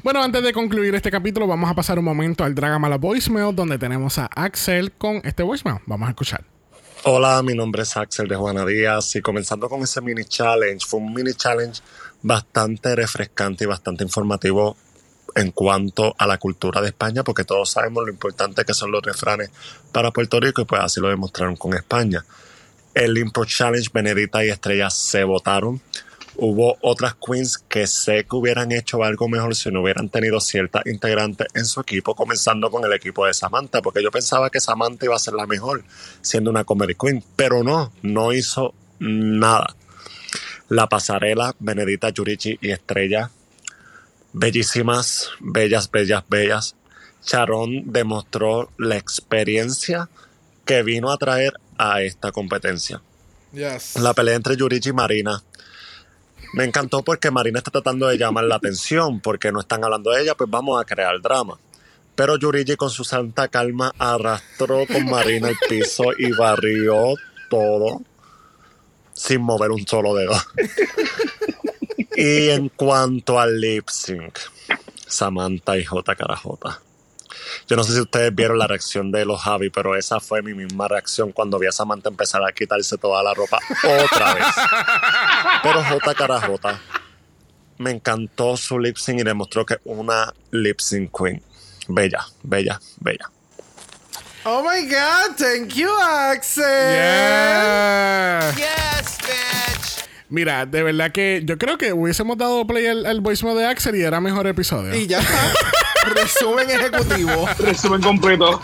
Bueno, antes de concluir este capítulo, vamos a pasar un momento al Dragamala Voicemail, donde tenemos a Axel con este voicemail. Vamos a escuchar. Hola, mi nombre es Axel de Juana Díaz y comenzando con ese mini challenge, fue un mini challenge bastante refrescante y bastante informativo en cuanto a la cultura de España, porque todos sabemos lo importante que son los refranes para Puerto Rico y pues así lo demostraron con España. El Impro Challenge, Benedita y Estrella se votaron. Hubo otras queens que sé que hubieran hecho algo mejor si no hubieran tenido ciertas integrantes en su equipo, comenzando con el equipo de Samantha, porque yo pensaba que Samantha iba a ser la mejor siendo una comedy queen, pero no, no hizo nada. La pasarela, Benedita, Yurichi y Estrella, bellísimas, bellas, bellas, bellas. Charón demostró la experiencia que vino a traer a esta competencia. Yes. La pelea entre Yurichi y Marina. Me encantó porque Marina está tratando de llamar la atención, porque no están hablando de ella, pues vamos a crear drama. Pero Yurichi con su santa calma arrastró con Marina el piso y barrió todo sin mover un solo dedo. y en cuanto al lip sync, Samantha y J. Yo no sé si ustedes vieron la reacción de los Javi, pero esa fue mi misma reacción cuando vi a Samantha empezar a quitarse toda la ropa otra vez. Pero J. Carajota me encantó su lip sync y demostró que es una lip sync queen. Bella, bella, bella. Oh my God. Thank you, Axel. Yeah. Yes, bitch. Mira, de verdad que yo creo que hubiésemos dado play al, al voicemail de Axel y era mejor episodio. Y ya está. Resumen ejecutivo. Resumen completo.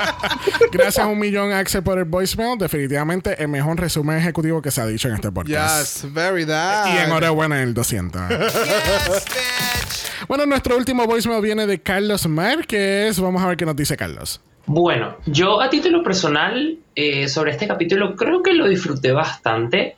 Gracias un millón, Axel, por el voicemail. Definitivamente el mejor resumen ejecutivo que se ha dicho en este podcast. Yes, very that. Y enhorabuena en el 200. Yes, bitch. bueno, nuestro último voicemail viene de Carlos Márquez. Vamos a ver qué nos dice Carlos. Bueno, yo a título personal eh, sobre este capítulo creo que lo disfruté bastante.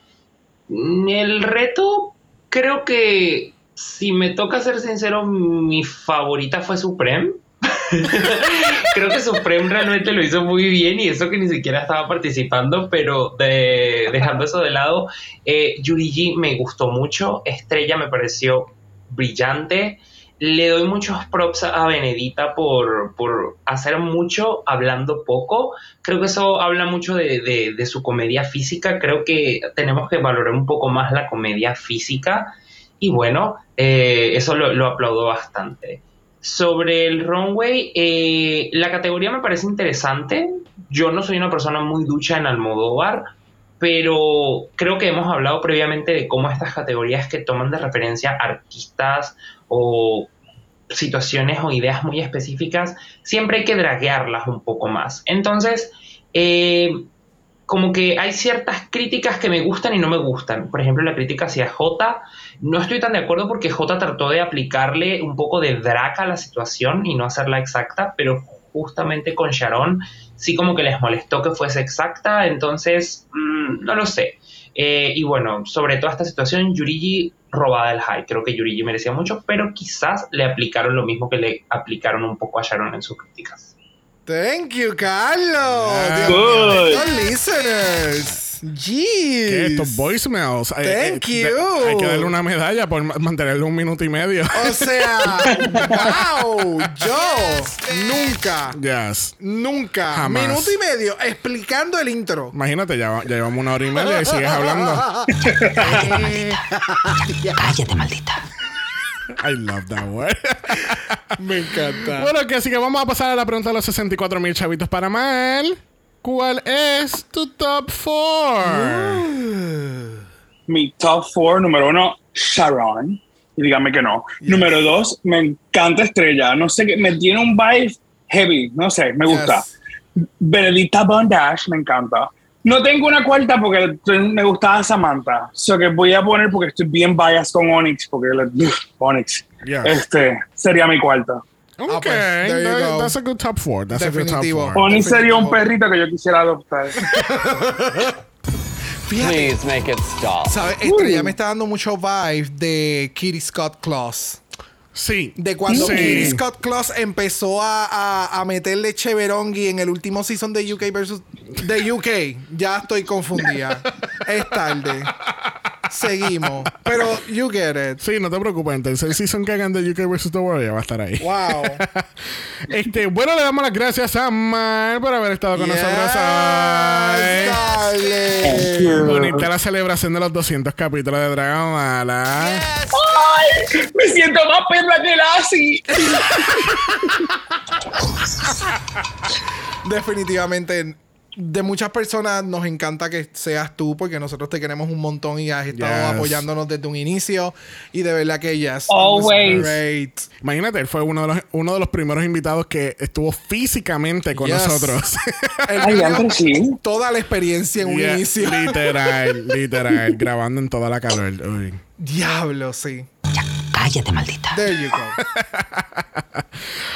El reto, creo que si me toca ser sincero, mi favorita fue Supreme. creo que Supreme realmente lo hizo muy bien y eso que ni siquiera estaba participando, pero de- dejando eso de lado, eh, me gustó mucho, Estrella me pareció brillante. Le doy muchos props a Benedita por, por hacer mucho hablando poco. Creo que eso habla mucho de, de- su comedia física. Creo que tenemos que valorar un poco más la comedia física. Y bueno, eh, eso lo, lo aplaudo bastante. Sobre el runway, eh, la categoría me parece interesante. Yo no soy una persona muy ducha en Almodóvar, pero creo que hemos hablado previamente de cómo estas categorías que toman de referencia artistas o situaciones o ideas muy específicas, siempre hay que draguearlas un poco más. Entonces, eh, como que hay ciertas críticas que me gustan y no me gustan. Por ejemplo, la crítica hacia J. No estoy tan de acuerdo porque J trató de aplicarle un poco de drag a la situación y no hacerla exacta, pero justamente con Sharon sí como que les molestó que fuese exacta, entonces mm, no lo sé. Eh, y bueno, sobre toda esta situación, Yurigi robada del high. Creo que Yurigi merecía mucho, pero quizás le aplicaron lo mismo que le aplicaron un poco a Sharon en sus críticas. Thank you, Carlos. Dios Good. listeners. ¿Qué? Jeez. Estos voicemails. Thank eh, you. de- hay que darle una medalla por ma- mantenerlo un minuto y medio. O sea, wow, yo nunca, yes. nunca, Jamás. minuto y medio explicando el intro. Imagínate, ya, ya llevamos una hora y media y sigues hablando. Cállate, maldita. I love that word. Me encanta. bueno, que así que vamos a pasar a la pregunta de los 64 mil chavitos para Mal. ¿Cuál es tu top 4? Mi top four, número uno, Sharon. Y dígame que no. Número dos, me encanta Estrella. No sé qué, me tiene un vibe heavy. No sé, me gusta. Benedicta Bondage, me encanta. No tengo una cuarta porque me gustaba Samantha. So que voy a poner porque estoy bien biased con Onyx. Porque la- Onyx. Yes. Este sería mi cuarta. Ok, Ah, pues, there you that- go. that's a good top 4. That's a good top Definitivo. 4. Onyx sería un Definitivo. perrito que yo quisiera adoptar. Fíjate, Please make it stop. ¿sabes? Estrella me está dando mucho vibe de Kitty Scott Claus. Sí. De cuando Sí. Kitty Scott Claus empezó a, a, a meterle cheverongui en el último season de UK versus de UK. Ya estoy confundida. es tarde. Seguimos. Pero you get it. Sí, no te preocupes. El tercer season que hagan de UK vs. The World ya va a estar ahí. Wow. Este, bueno, le damos las gracias a Mar por haber estado con Yes, nosotros hoy. darling. Bonita la celebración de los 200 capítulos de Dragon Mala. ¡Ay! Me siento más perra que Lassie. Definitivamente. De muchas personas nos encanta que seas tú porque nosotros te queremos un montón y has estado Yes. apoyándonos desde un inicio y de verdad que yes. Always. Great. Imagínate, él fue uno de, los, uno de los primeros invitados que estuvo físicamente con Yes. nosotros. Ay, sí. toda la experiencia en un Yeah, inicio. Literal, literal. grabando en toda la calor. Uy. Diablo, sí. Cállate, maldita. There you go.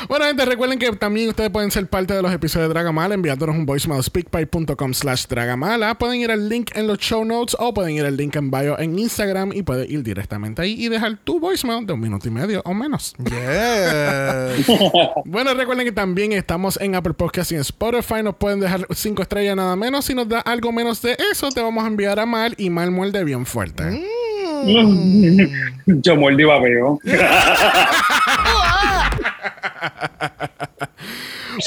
Bueno, gente, recuerden que también ustedes pueden ser parte de los episodios de Dragamala enviándonos un voicemail a speakpipe.com slash Dragamala. Pueden ir al link en los show notes o pueden ir al link en bio en Instagram y pueden ir directamente ahí y dejar tu voicemail de un minuto y medio o menos. Yes. Bueno, recuerden que también estamos en Apple Podcast y en Spotify. Nos pueden dejar cinco estrellas nada menos. Si nos da algo menos de eso, te vamos a enviar a Mal y Mal muerde bien fuerte. Yo muerdo y babeo.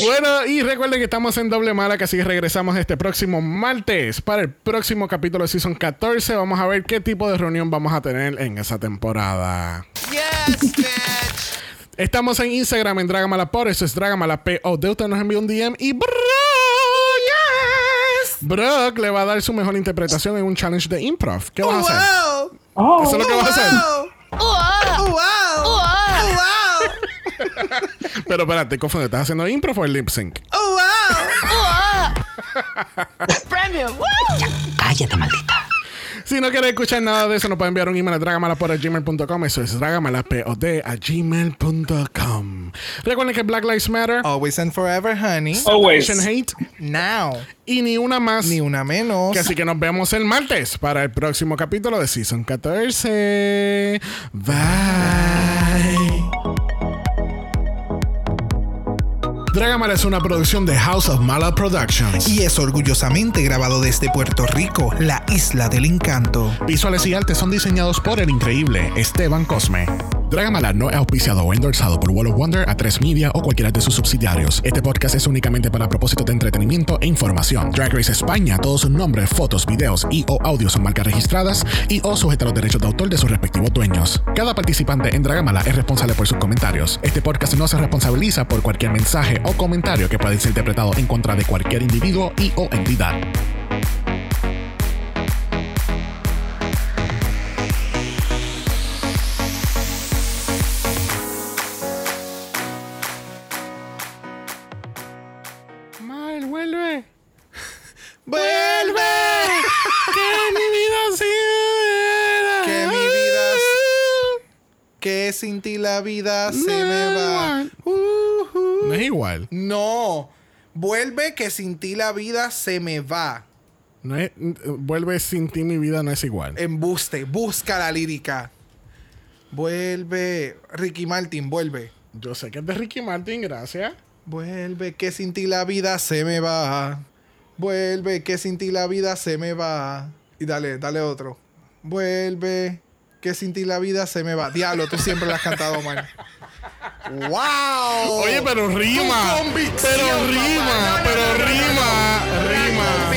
Bueno, y recuerden que estamos en doble mala, que así que regresamos este próximo martes para el próximo capítulo de Season 14. Vamos a ver qué tipo de reunión vamos a tener en esa temporada. Yes, bitch. Estamos en Instagram en Dragamalapod, eso es Dragamalapod. Usted nos envió un DM y Brock, yes. Brock le va a dar su mejor interpretación en un challenge de improv. ¿Qué vas a hacer? Wow. Oh, Eso es lo que vas a hacer. Wow. Wow. Wow. Pero espérate, confunde, ¿estás haciendo improv o el lip sync? Oh, wow. Cállate, maldita. Si no quieres escuchar nada de eso, nos puede enviar un email a dragamalapod.gmail.com. Eso es dragamalapod a gmail.com. Recuerden que Black Lives Matter, Always and forever, honey. Always. Hate Now. y ni una más. Ni una menos. Que así que nos vemos el martes para el próximo capítulo de Season 14. Bye. Dragamala es una producción de House of Mala Productions. Y es orgullosamente grabado desde Puerto Rico, la isla del encanto. Visuales y artes son diseñados por el increíble Esteban Cosme. Dragamala no es auspiciado o endorsado por Wall of Wonder, A3 Media o cualquiera de sus subsidiarios. Este podcast es únicamente para propósitos de entretenimiento e información. Drag Race España, todos sus nombres, fotos, videos y o audios son marcas registradas y o sujetan los derechos de autor de sus respectivos dueños. Cada participante en Dragamala es responsable por sus comentarios. Este podcast no se responsabiliza por cualquier mensaje o comentario que pueda ser interpretado en contra de cualquier individuo y o entidad. Mal, vuelve. ¡Vuelve! Que sin ti la vida se No me va. Ujú. No es igual. No. Vuelve que sin ti la vida se me va. No es, vuelve sin ti mi vida no es igual. Embuste. Busca la lírica. Vuelve. Ricky Martin, vuelve. Yo sé que es de Ricky Martin, gracias. Vuelve que sin ti la vida se me va. Vuelve que sin ti la vida se me va. Y dale, dale otro. Vuelve que sin ti la vida se me va. Diablo, tú siempre la has cantado mal. ¡Wow! Oye, pero rima. Pero rima, pero rima, rima.